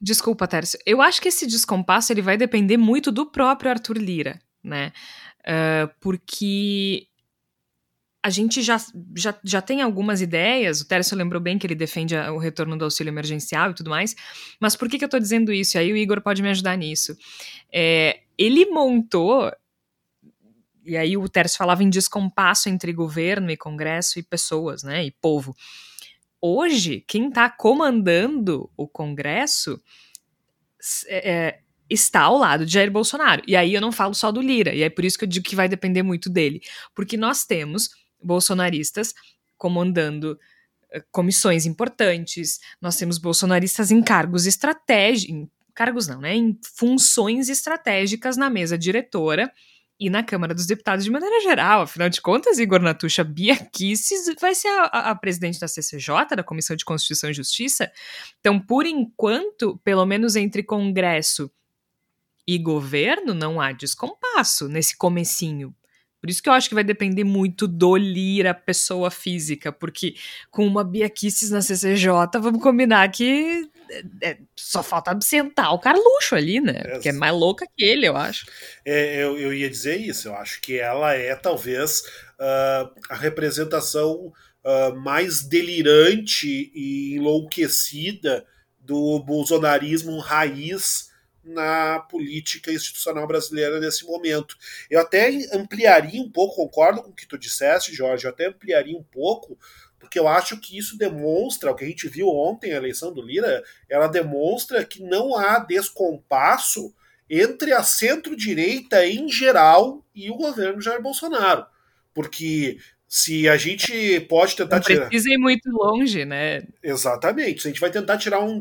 Desculpa, Tércio. Eu acho que esse descompasso ele vai depender muito do próprio Arthur Lira, né? Uh, porque a gente já, já, já tem algumas ideias, o Tércio lembrou bem que ele defende o retorno do auxílio emergencial e tudo mais, mas por que, que eu estou dizendo isso? E aí o Igor pode me ajudar nisso. É, ele montou, e aí o Tércio falava em descompasso entre governo e congresso e pessoas, né, e povo. hoje, quem está comandando o Congresso é, é, está ao lado de Jair Bolsonaro. E aí eu não falo só do Lira, e é por isso que eu digo que vai depender muito dele. Porque nós temos bolsonaristas comandando eh, comissões importantes, nós temos bolsonaristas em cargos estratégicos, cargos não, né, em funções estratégicas na mesa diretora e na Câmara dos Deputados de maneira geral. Afinal de contas, Igor Natucha Bia Kicis vai ser a, a, presidente da CCJ, da Comissão de Constituição e Justiça. Então, por enquanto, pelo menos entre Congresso e governo, não há descompasso nesse comecinho. Por isso que eu acho que vai depender muito do Lira, pessoa física, porque com uma Bia Kicis na CCJ, vamos combinar que é, é, só falta sentar o Carluxo ali, né? É, Porque é mais louca que ele, eu acho. É, eu, eu ia dizer isso, eu acho que ela é talvez uh, a representação uh, mais delirante e enlouquecida do bolsonarismo raiz na política institucional brasileira nesse momento. Eu até ampliaria um pouco, concordo com o que tu disseste, Jorge, eu até ampliaria um pouco porque eu acho que isso demonstra, o que a gente viu ontem, a eleição do Lira, ela demonstra que não há descompasso entre a centro-direita em geral e o governo Jair Bolsonaro. Porque se a gente pode tentar não tirar. Precisa ir muito longe, né? Exatamente. Se a gente vai tentar tirar um,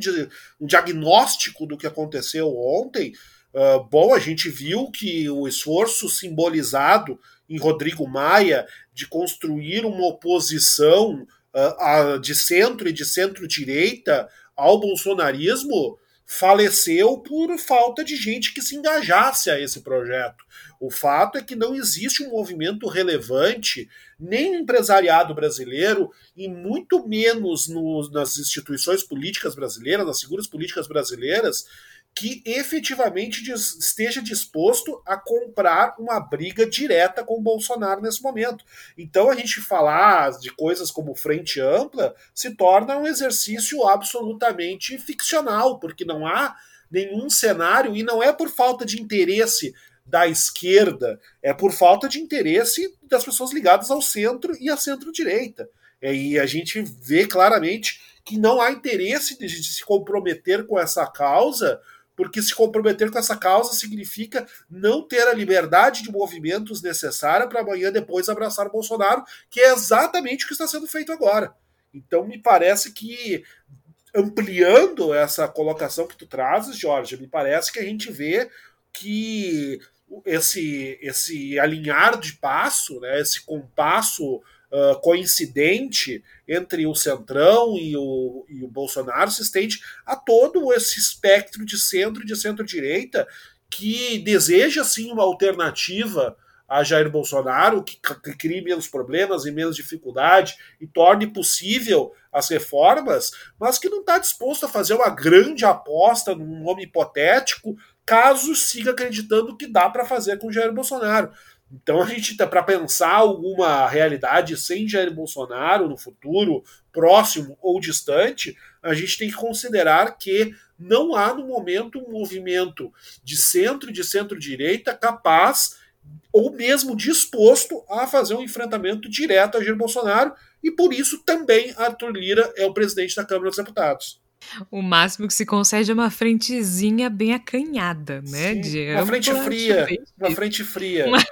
um diagnóstico do que aconteceu ontem, uh, bom, a gente viu que o esforço simbolizado em Rodrigo Maia de construir uma oposição uh, de centro e de centro-direita ao bolsonarismo faleceu por falta de gente que se engajasse a esse projeto. O fato é que não existe um movimento relevante, nem no empresariado brasileiro, e muito menos no, nas instituições políticas brasileiras, nas figuras políticas brasileiras, que efetivamente esteja disposto a comprar uma briga direta com o Bolsonaro nesse momento. Então a gente falar de coisas como frente ampla se torna um exercício absolutamente ficcional, porque não há nenhum cenário e não é por falta de interesse da esquerda, é por falta de interesse das pessoas ligadas ao centro e à centro-direita. E a gente vê claramente que não há interesse de se comprometer com essa causa porque se comprometer com essa causa significa não ter a liberdade de movimentos necessária para amanhã depois abraçar o Bolsonaro, que é exatamente o que está sendo feito agora. Então me parece que ampliando essa colocação que tu trazes, Jorge, me parece que a gente vê que esse esse alinhar de passo, né, esse compasso uh, coincidente entre o Centrão e o, e o Bolsonaro se estende a todo esse espectro de centro e de centro-direita que deseja sim uma alternativa a Jair Bolsonaro, que, que crie menos problemas e menos dificuldade e torne possível as reformas, mas que não está disposto a fazer uma grande aposta num nome hipotético, caso siga acreditando que dá para fazer com Jair Bolsonaro. Então a gente tá para pensar alguma realidade sem Jair Bolsonaro no futuro, próximo ou distante, a gente tem que considerar que não há no momento um movimento de centro e de centro-direita capaz ou mesmo disposto a fazer um enfrentamento direto a Jair Bolsonaro, e por isso também Arthur Lira é o presidente da Câmara dos Deputados. O máximo que se concede é uma frentezinha bem acanhada, né? Sim, de uma frente fria. Uma frente fria. Uma...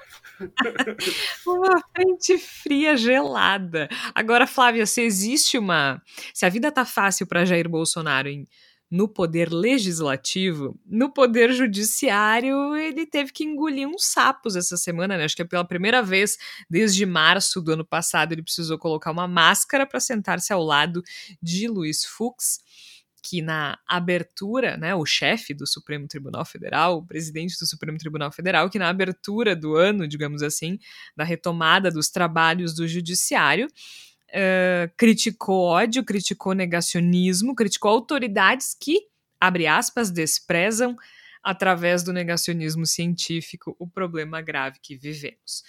uma frente fria gelada. Agora, Flávia, se existe uma. Se a vida tá fácil para Jair Bolsonaro em, no poder legislativo, no poder judiciário, ele teve que engolir uns sapos essa semana, né? Acho que é pela primeira vez desde março do ano passado ele precisou colocar uma máscara para sentar-se ao lado de Luiz Fux que na abertura, né, o chefe do Supremo Tribunal Federal, o presidente do Supremo Tribunal Federal, que na abertura do ano, digamos assim, da retomada dos trabalhos do judiciário, uh, criticou ódio, criticou negacionismo, criticou autoridades que, abre aspas, desprezam através do negacionismo científico o problema grave que vivemos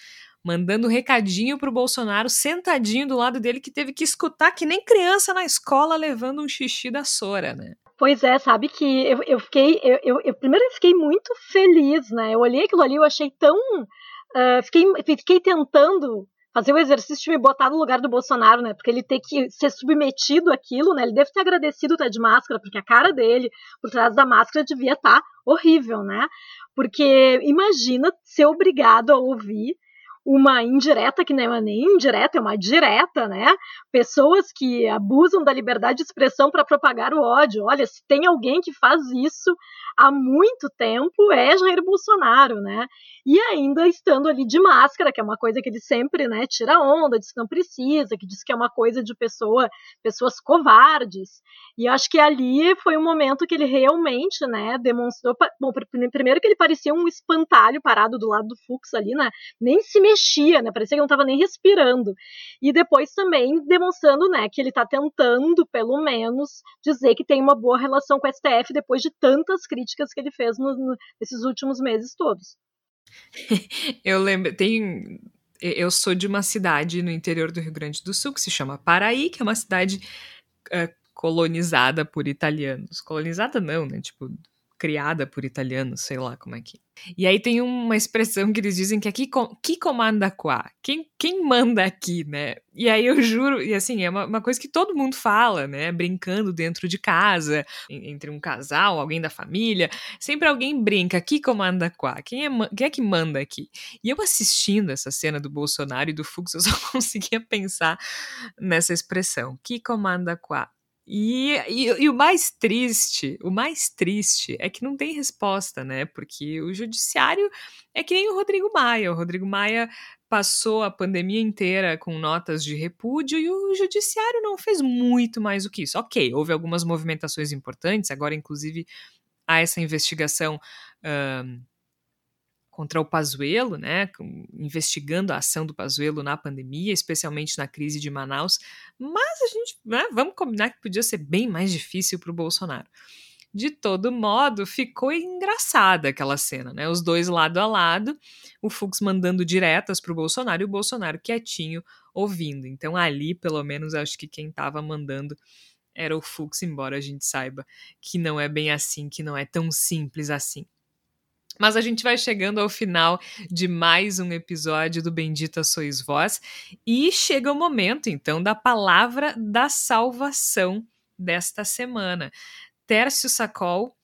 mandando recadinho pro Bolsonaro sentadinho do lado dele que teve que escutar que nem criança na escola levando um xixi da Sora, né? Pois é, sabe que eu, eu fiquei, eu, eu, eu primeiro fiquei muito feliz, né? Eu olhei aquilo ali, eu achei tão, uh, fiquei, fiquei tentando fazer o exercício de me botar no lugar do Bolsonaro, né? Porque ele ter que ser submetido àquilo, né? Ele deve ter agradecido estar de máscara, porque a cara dele, por trás da máscara, devia estar horrível, né? Porque imagina ser obrigado a ouvir uma indireta que não é nem indireta, é uma direta, né? Pessoas que abusam da liberdade de expressão para propagar o ódio. Olha, se tem alguém que faz isso há muito tempo é Jair Bolsonaro, né? E ainda estando ali de máscara, que é uma coisa que ele sempre, né, tira onda, diz que não precisa, que diz que é uma coisa de pessoa, pessoas covardes. E acho que ali foi um momento que ele realmente, né, demonstrou, bom, primeiro que ele parecia um espantalho parado do lado do Fux ali, né? Nem se mexia, né? Parecia que não estava nem respirando. E depois também demonstrando, né, que ele está tentando, pelo menos, dizer que tem uma boa relação com o STF depois de tantas críticas que ele fez no, no, nesses últimos meses todos. eu lembro, tem. Eu sou de uma cidade no interior do Rio Grande do Sul que se chama Paraí, que é uma cidade uh, colonizada por italianos. Colonizada não, né? Tipo, criada por italianos, sei lá como é que. E aí tem uma expressão que eles dizem que aqui que comanda qua? Quem, quem manda aqui, né? E aí eu juro, e assim, é uma, uma, coisa que todo mundo fala, né? Brincando dentro de casa, entre um casal, alguém da família, sempre alguém brinca, que comanda qua? Quem é, quem é que manda aqui? E eu assistindo essa cena do Bolsonaro e do Fux, eu só conseguia pensar nessa expressão, que comanda qua? E, e, e, o mais triste, o mais triste é que não tem resposta, né? Porque o judiciário é que nem o Rodrigo Maia. O Rodrigo Maia passou a pandemia inteira com notas de repúdio e o judiciário não fez muito mais do que isso. Ok, houve algumas movimentações importantes, agora, inclusive, há essa investigação. Contra o Pazuello, né, investigando a ação do Pazuello na pandemia, especialmente na crise de Manaus, mas a gente, né, vamos combinar que podia ser bem mais difícil para o Bolsonaro. De todo modo, ficou engraçada aquela cena, né? Os dois lado a lado, o Fux mandando diretas para o Bolsonaro e o Bolsonaro quietinho ouvindo. Então ali, pelo menos, acho que quem estava mandando era o Fux, embora a gente saiba que não é bem assim, que não é tão simples assim. Mas a gente vai chegando ao final de mais um episódio do Bendita Sois Vós e chega o momento, então, da palavra da salvação desta semana. Tércio Sacol,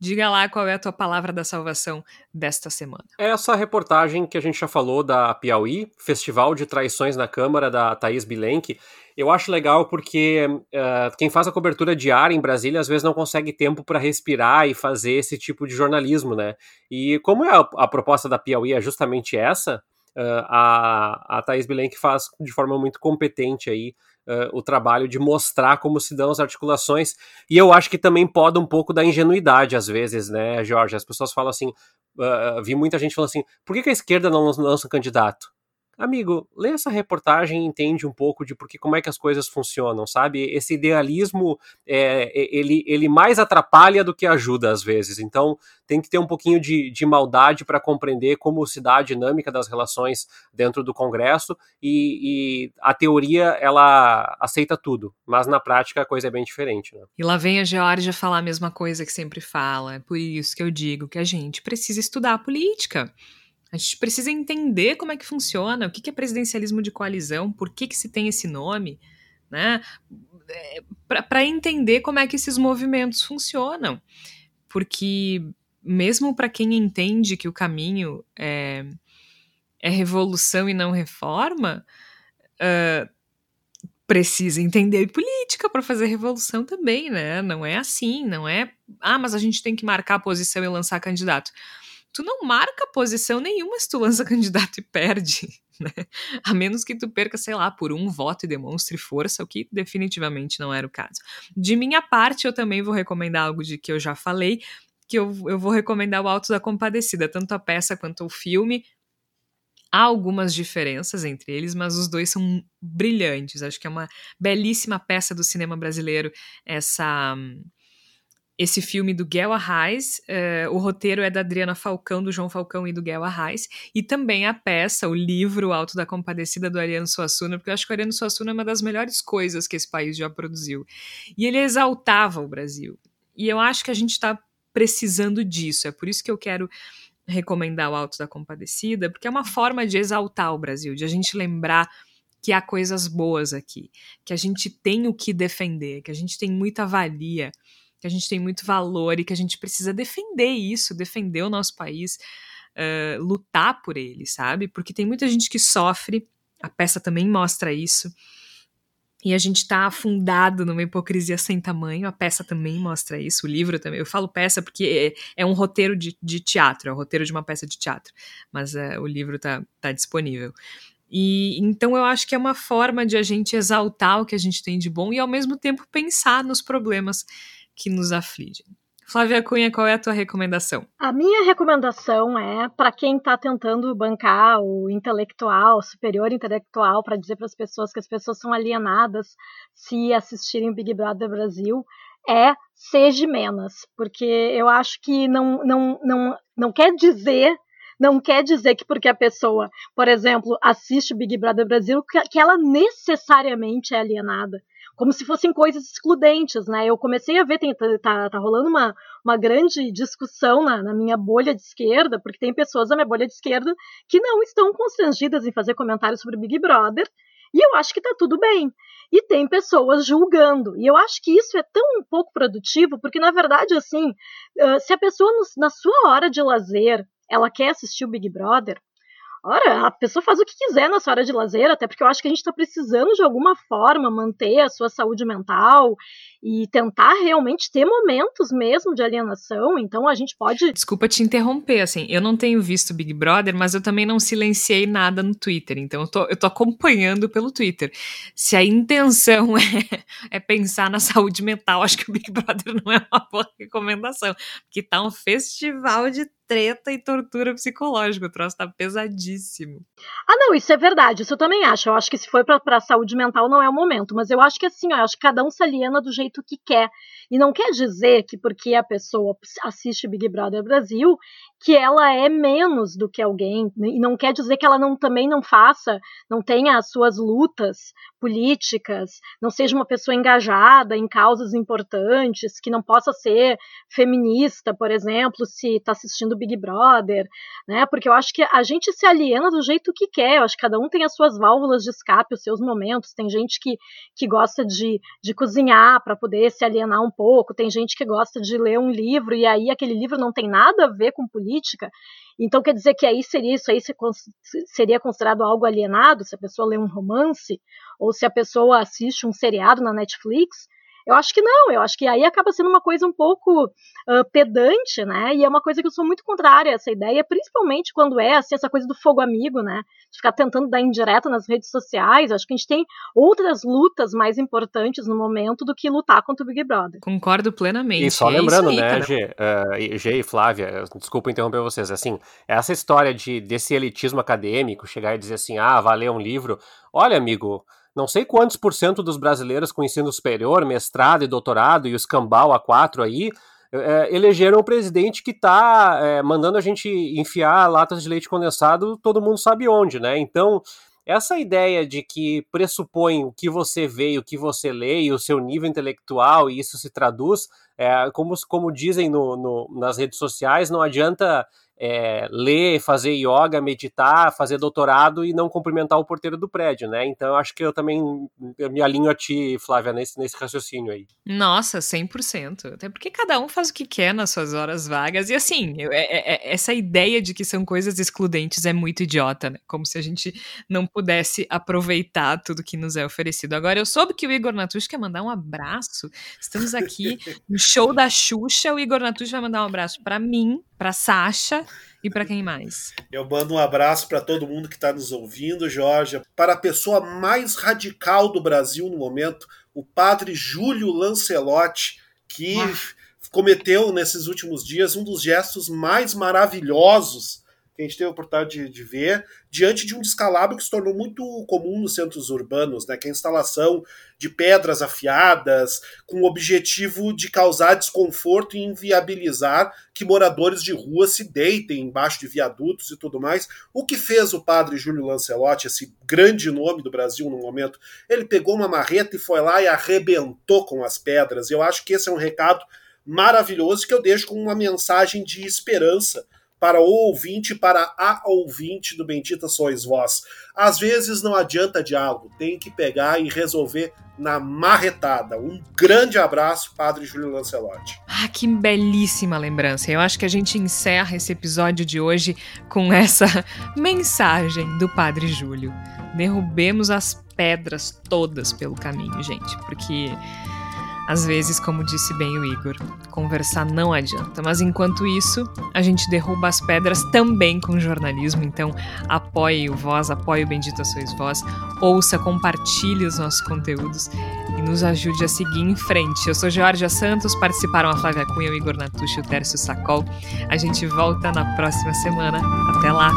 diga lá qual é a tua palavra da salvação desta semana. É essa reportagem que a gente já falou da Piauí, Festival de Traições na Câmara, da Thaís Bilenque, eu acho legal porque uh, quem faz a cobertura diária em Brasília às vezes não consegue tempo para respirar e fazer esse tipo de jornalismo, né? E como é a, a proposta da Piauí é justamente essa, uh, a, a Thaís Bilenque faz de forma muito competente aí uh, o trabalho de mostrar como se dão as articulações. E eu acho que também pode um pouco da ingenuidade às vezes, né, Jorge? As pessoas falam assim, vi muita gente falando assim, por que, que a esquerda não lança um candidato? Amigo, lê essa reportagem e entende um pouco de porque como é que as coisas funcionam, sabe? Esse idealismo é, ele, ele mais atrapalha do que ajuda às vezes. Então tem que ter um pouquinho de, de maldade para compreender como se dá a dinâmica das relações dentro do Congresso e, e, a teoria ela aceita tudo, mas na prática a coisa é bem diferente. Né? E lá vem a Georgia falar a mesma coisa que sempre fala. É por isso que eu digo que a gente precisa estudar a política. A gente precisa entender como é que funciona, o que é presidencialismo de coalizão, por que, que se tem esse nome, né? É, para entender como é que esses movimentos funcionam. Porque, mesmo para quem entende que o caminho é, é revolução e não reforma, uh, precisa entender política para fazer revolução também, né? Não é assim, não é. Ah, mas a gente tem que marcar a posição e lançar candidato tu não marca posição nenhuma se tu lança candidato e perde, né? A menos que tu perca, sei lá, por um voto e demonstre força, o que definitivamente não era o caso. De minha parte, eu também vou recomendar algo de que eu já falei, que eu, eu vou recomendar o Alto da Compadecida, tanto a peça quanto o filme. Há algumas diferenças entre eles, mas os dois são brilhantes. Acho que é uma belíssima peça do cinema brasileiro essa esse filme do Guel Arraes. Uh, o roteiro é da Adriana Falcão, do João Falcão e do Guel Arraes. E também a peça, o livro Alto da Compadecida do Ariano Suassuna, porque eu acho que o Ariano Suassuna é uma das melhores coisas que esse país já produziu. E ele exaltava o Brasil. E eu acho que a gente está precisando disso. É por isso que eu quero recomendar o Alto da Compadecida, porque é uma forma de exaltar o Brasil, de a gente lembrar que há coisas boas aqui, que a gente tem o que defender, que a gente tem muita valia, que a gente tem muito valor e que a gente precisa defender isso, defender o nosso país, uh, lutar por ele, sabe? Porque tem muita gente que sofre, a peça também mostra isso. E a gente está afundado numa hipocrisia sem tamanho. A peça também mostra isso, o livro também. Eu falo peça porque é, é um roteiro de, de, teatro, é o roteiro de uma peça de teatro. Mas o livro está tá disponível. E então eu acho que é uma forma de a gente exaltar o que a gente tem de bom e ao mesmo tempo pensar nos problemas que nos afligem. Flávia Cunha, qual é a tua recomendação? A minha recomendação é para quem está tentando bancar o intelectual, superior intelectual, para dizer para as pessoas que as pessoas são alienadas se assistirem Big Brother Brasil, é seja menos, porque eu acho que não, não, não, não quer dizer não quer dizer que porque a pessoa, por exemplo, assiste Big Brother Brasil, que ela necessariamente é alienada como se fossem coisas excludentes, né? Eu comecei a ver, tem, tá, tá, tá rolando uma, uma grande discussão na, na, minha bolha de esquerda, porque tem pessoas da minha bolha de esquerda que não estão constrangidas em fazer comentários sobre Big Brother, e eu acho que tá tudo bem. E tem pessoas julgando. E eu acho que isso é tão pouco produtivo, porque na verdade, assim, se a pessoa na sua hora de lazer ela quer assistir o Big Brother, Ora, a pessoa faz o que quiser na sua hora de lazer, até porque eu acho que a gente está precisando de alguma forma manter a sua saúde mental e tentar realmente ter momentos mesmo de alienação. Então a gente pode. Desculpa te interromper, assim, eu não tenho visto Big Brother, mas eu também não silenciei nada no Twitter. Então eu tô, eu tô acompanhando pelo Twitter. Se a intenção é, é pensar na saúde mental, acho que o Big Brother não é uma boa recomendação. Porque tá um festival de treta e tortura psicológica. O troço tá pesadíssimo. Ah, não, isso é verdade. Isso eu também acho. Eu acho que se for pra, pra saúde mental não é o momento. Mas eu acho que assim, ó, eu acho que cada um se aliena do jeito que quer. E não quer dizer que porque a pessoa assiste Big Brother Brasil, que ela é menos do que alguém. E não quer dizer que ela não, também não faça, não tenha as suas lutas políticas, não seja uma pessoa engajada em causas importantes, que não possa ser feminista, por exemplo, se está assistindo Big Brother, né? Porque eu acho que a gente se aliena do jeito que quer. Eu acho que cada um tem as suas válvulas de escape, os seus momentos. Tem gente que, que gosta de, de cozinhar para poder se alienar um pouco, tem gente que gosta de ler um livro e aí aquele livro não tem nada a ver com política. Então quer dizer que aí seria isso aí seria considerado algo alienado se a pessoa lê um romance ou se a pessoa assiste um seriado na Netflix. Eu acho que não, eu acho que aí acaba sendo uma coisa um pouco uh, pedante, né? E é uma coisa que eu sou muito contrária a essa ideia, principalmente quando é assim, essa coisa do fogo amigo, né? De ficar tentando dar indireta nas redes sociais. Acho que a gente tem outras lutas mais importantes no momento do que lutar contra o Big Brother. Concordo plenamente. E só é lembrando, aí, né, G, uh, G e Flávia, desculpa interromper vocês, assim, essa história de desse elitismo acadêmico, chegar e dizer assim, ah, valeu um livro. Olha, amigo, não sei quantos por cento dos brasileiros com ensino superior, mestrado e doutorado e o escambau A4 aí, é, elegeram o presidente que está é, mandando a gente enfiar latas de leite condensado, todo mundo sabe onde, né? Então, essa ideia de que pressupõe o que você vê o que você lê e o seu nível intelectual e isso se traduz, é, como, como dizem no, no, nas redes sociais, não adianta é, ler, fazer yoga, meditar, fazer doutorado e não cumprimentar o porteiro do prédio, né? Então eu acho que eu também eu me alinho a ti, Flávia, nesse, nesse raciocínio aí. Nossa, 100%. Até porque cada um faz o que quer nas suas horas vagas. E assim, eu, é, é, é, essa ideia de que são coisas excludentes é muito idiota, né? Como se a gente não pudesse aproveitar tudo que nos é oferecido. Agora, eu soube que o Igor Natush quer mandar um abraço. Estamos aqui no show da Xuxa. O Igor Natush vai mandar um abraço para mim, para Sasha e para quem mais? Eu mando um abraço para todo mundo que está nos ouvindo, Jorge. Para a pessoa mais radical do Brasil no momento, o padre Júlio Lancelotti, que ah. cometeu nesses últimos dias um dos gestos mais maravilhosos que a gente teve a oportunidade de, de, ver, diante de um descalabro que se tornou muito comum nos centros urbanos, né, que é a instalação de pedras afiadas, com o objetivo de causar desconforto e inviabilizar que moradores de rua se deitem embaixo de viadutos e tudo mais. O que fez o padre Júlio Lancelotti, esse grande nome do Brasil no momento? Ele pegou uma marreta e foi lá e arrebentou com as pedras. Eu acho que esse é um recado maravilhoso que eu deixo com uma mensagem de esperança para o ouvinte, para a ouvinte do Bendita Sois Vós. Às vezes não adianta diálogo, tem que pegar e resolver na marretada. Um grande abraço, Padre Júlio Lancelotti. Ah, que belíssima lembrança. Eu acho que a gente encerra esse episódio de hoje com essa mensagem do Padre Júlio. Derrubemos as pedras todas pelo caminho, gente, porque às vezes, como disse bem o Igor, conversar não adianta, mas enquanto isso, a gente derruba as pedras também com jornalismo. Então, apoie o Voz, apoie o Bendita Sois Voz, ouça, compartilhe os nossos conteúdos e nos ajude a seguir em frente. Eu sou Georgia Santos, participaram a Flávia Cunha, o Igor Natucci e o Tércio Sacol. A gente volta na próxima semana. Até lá!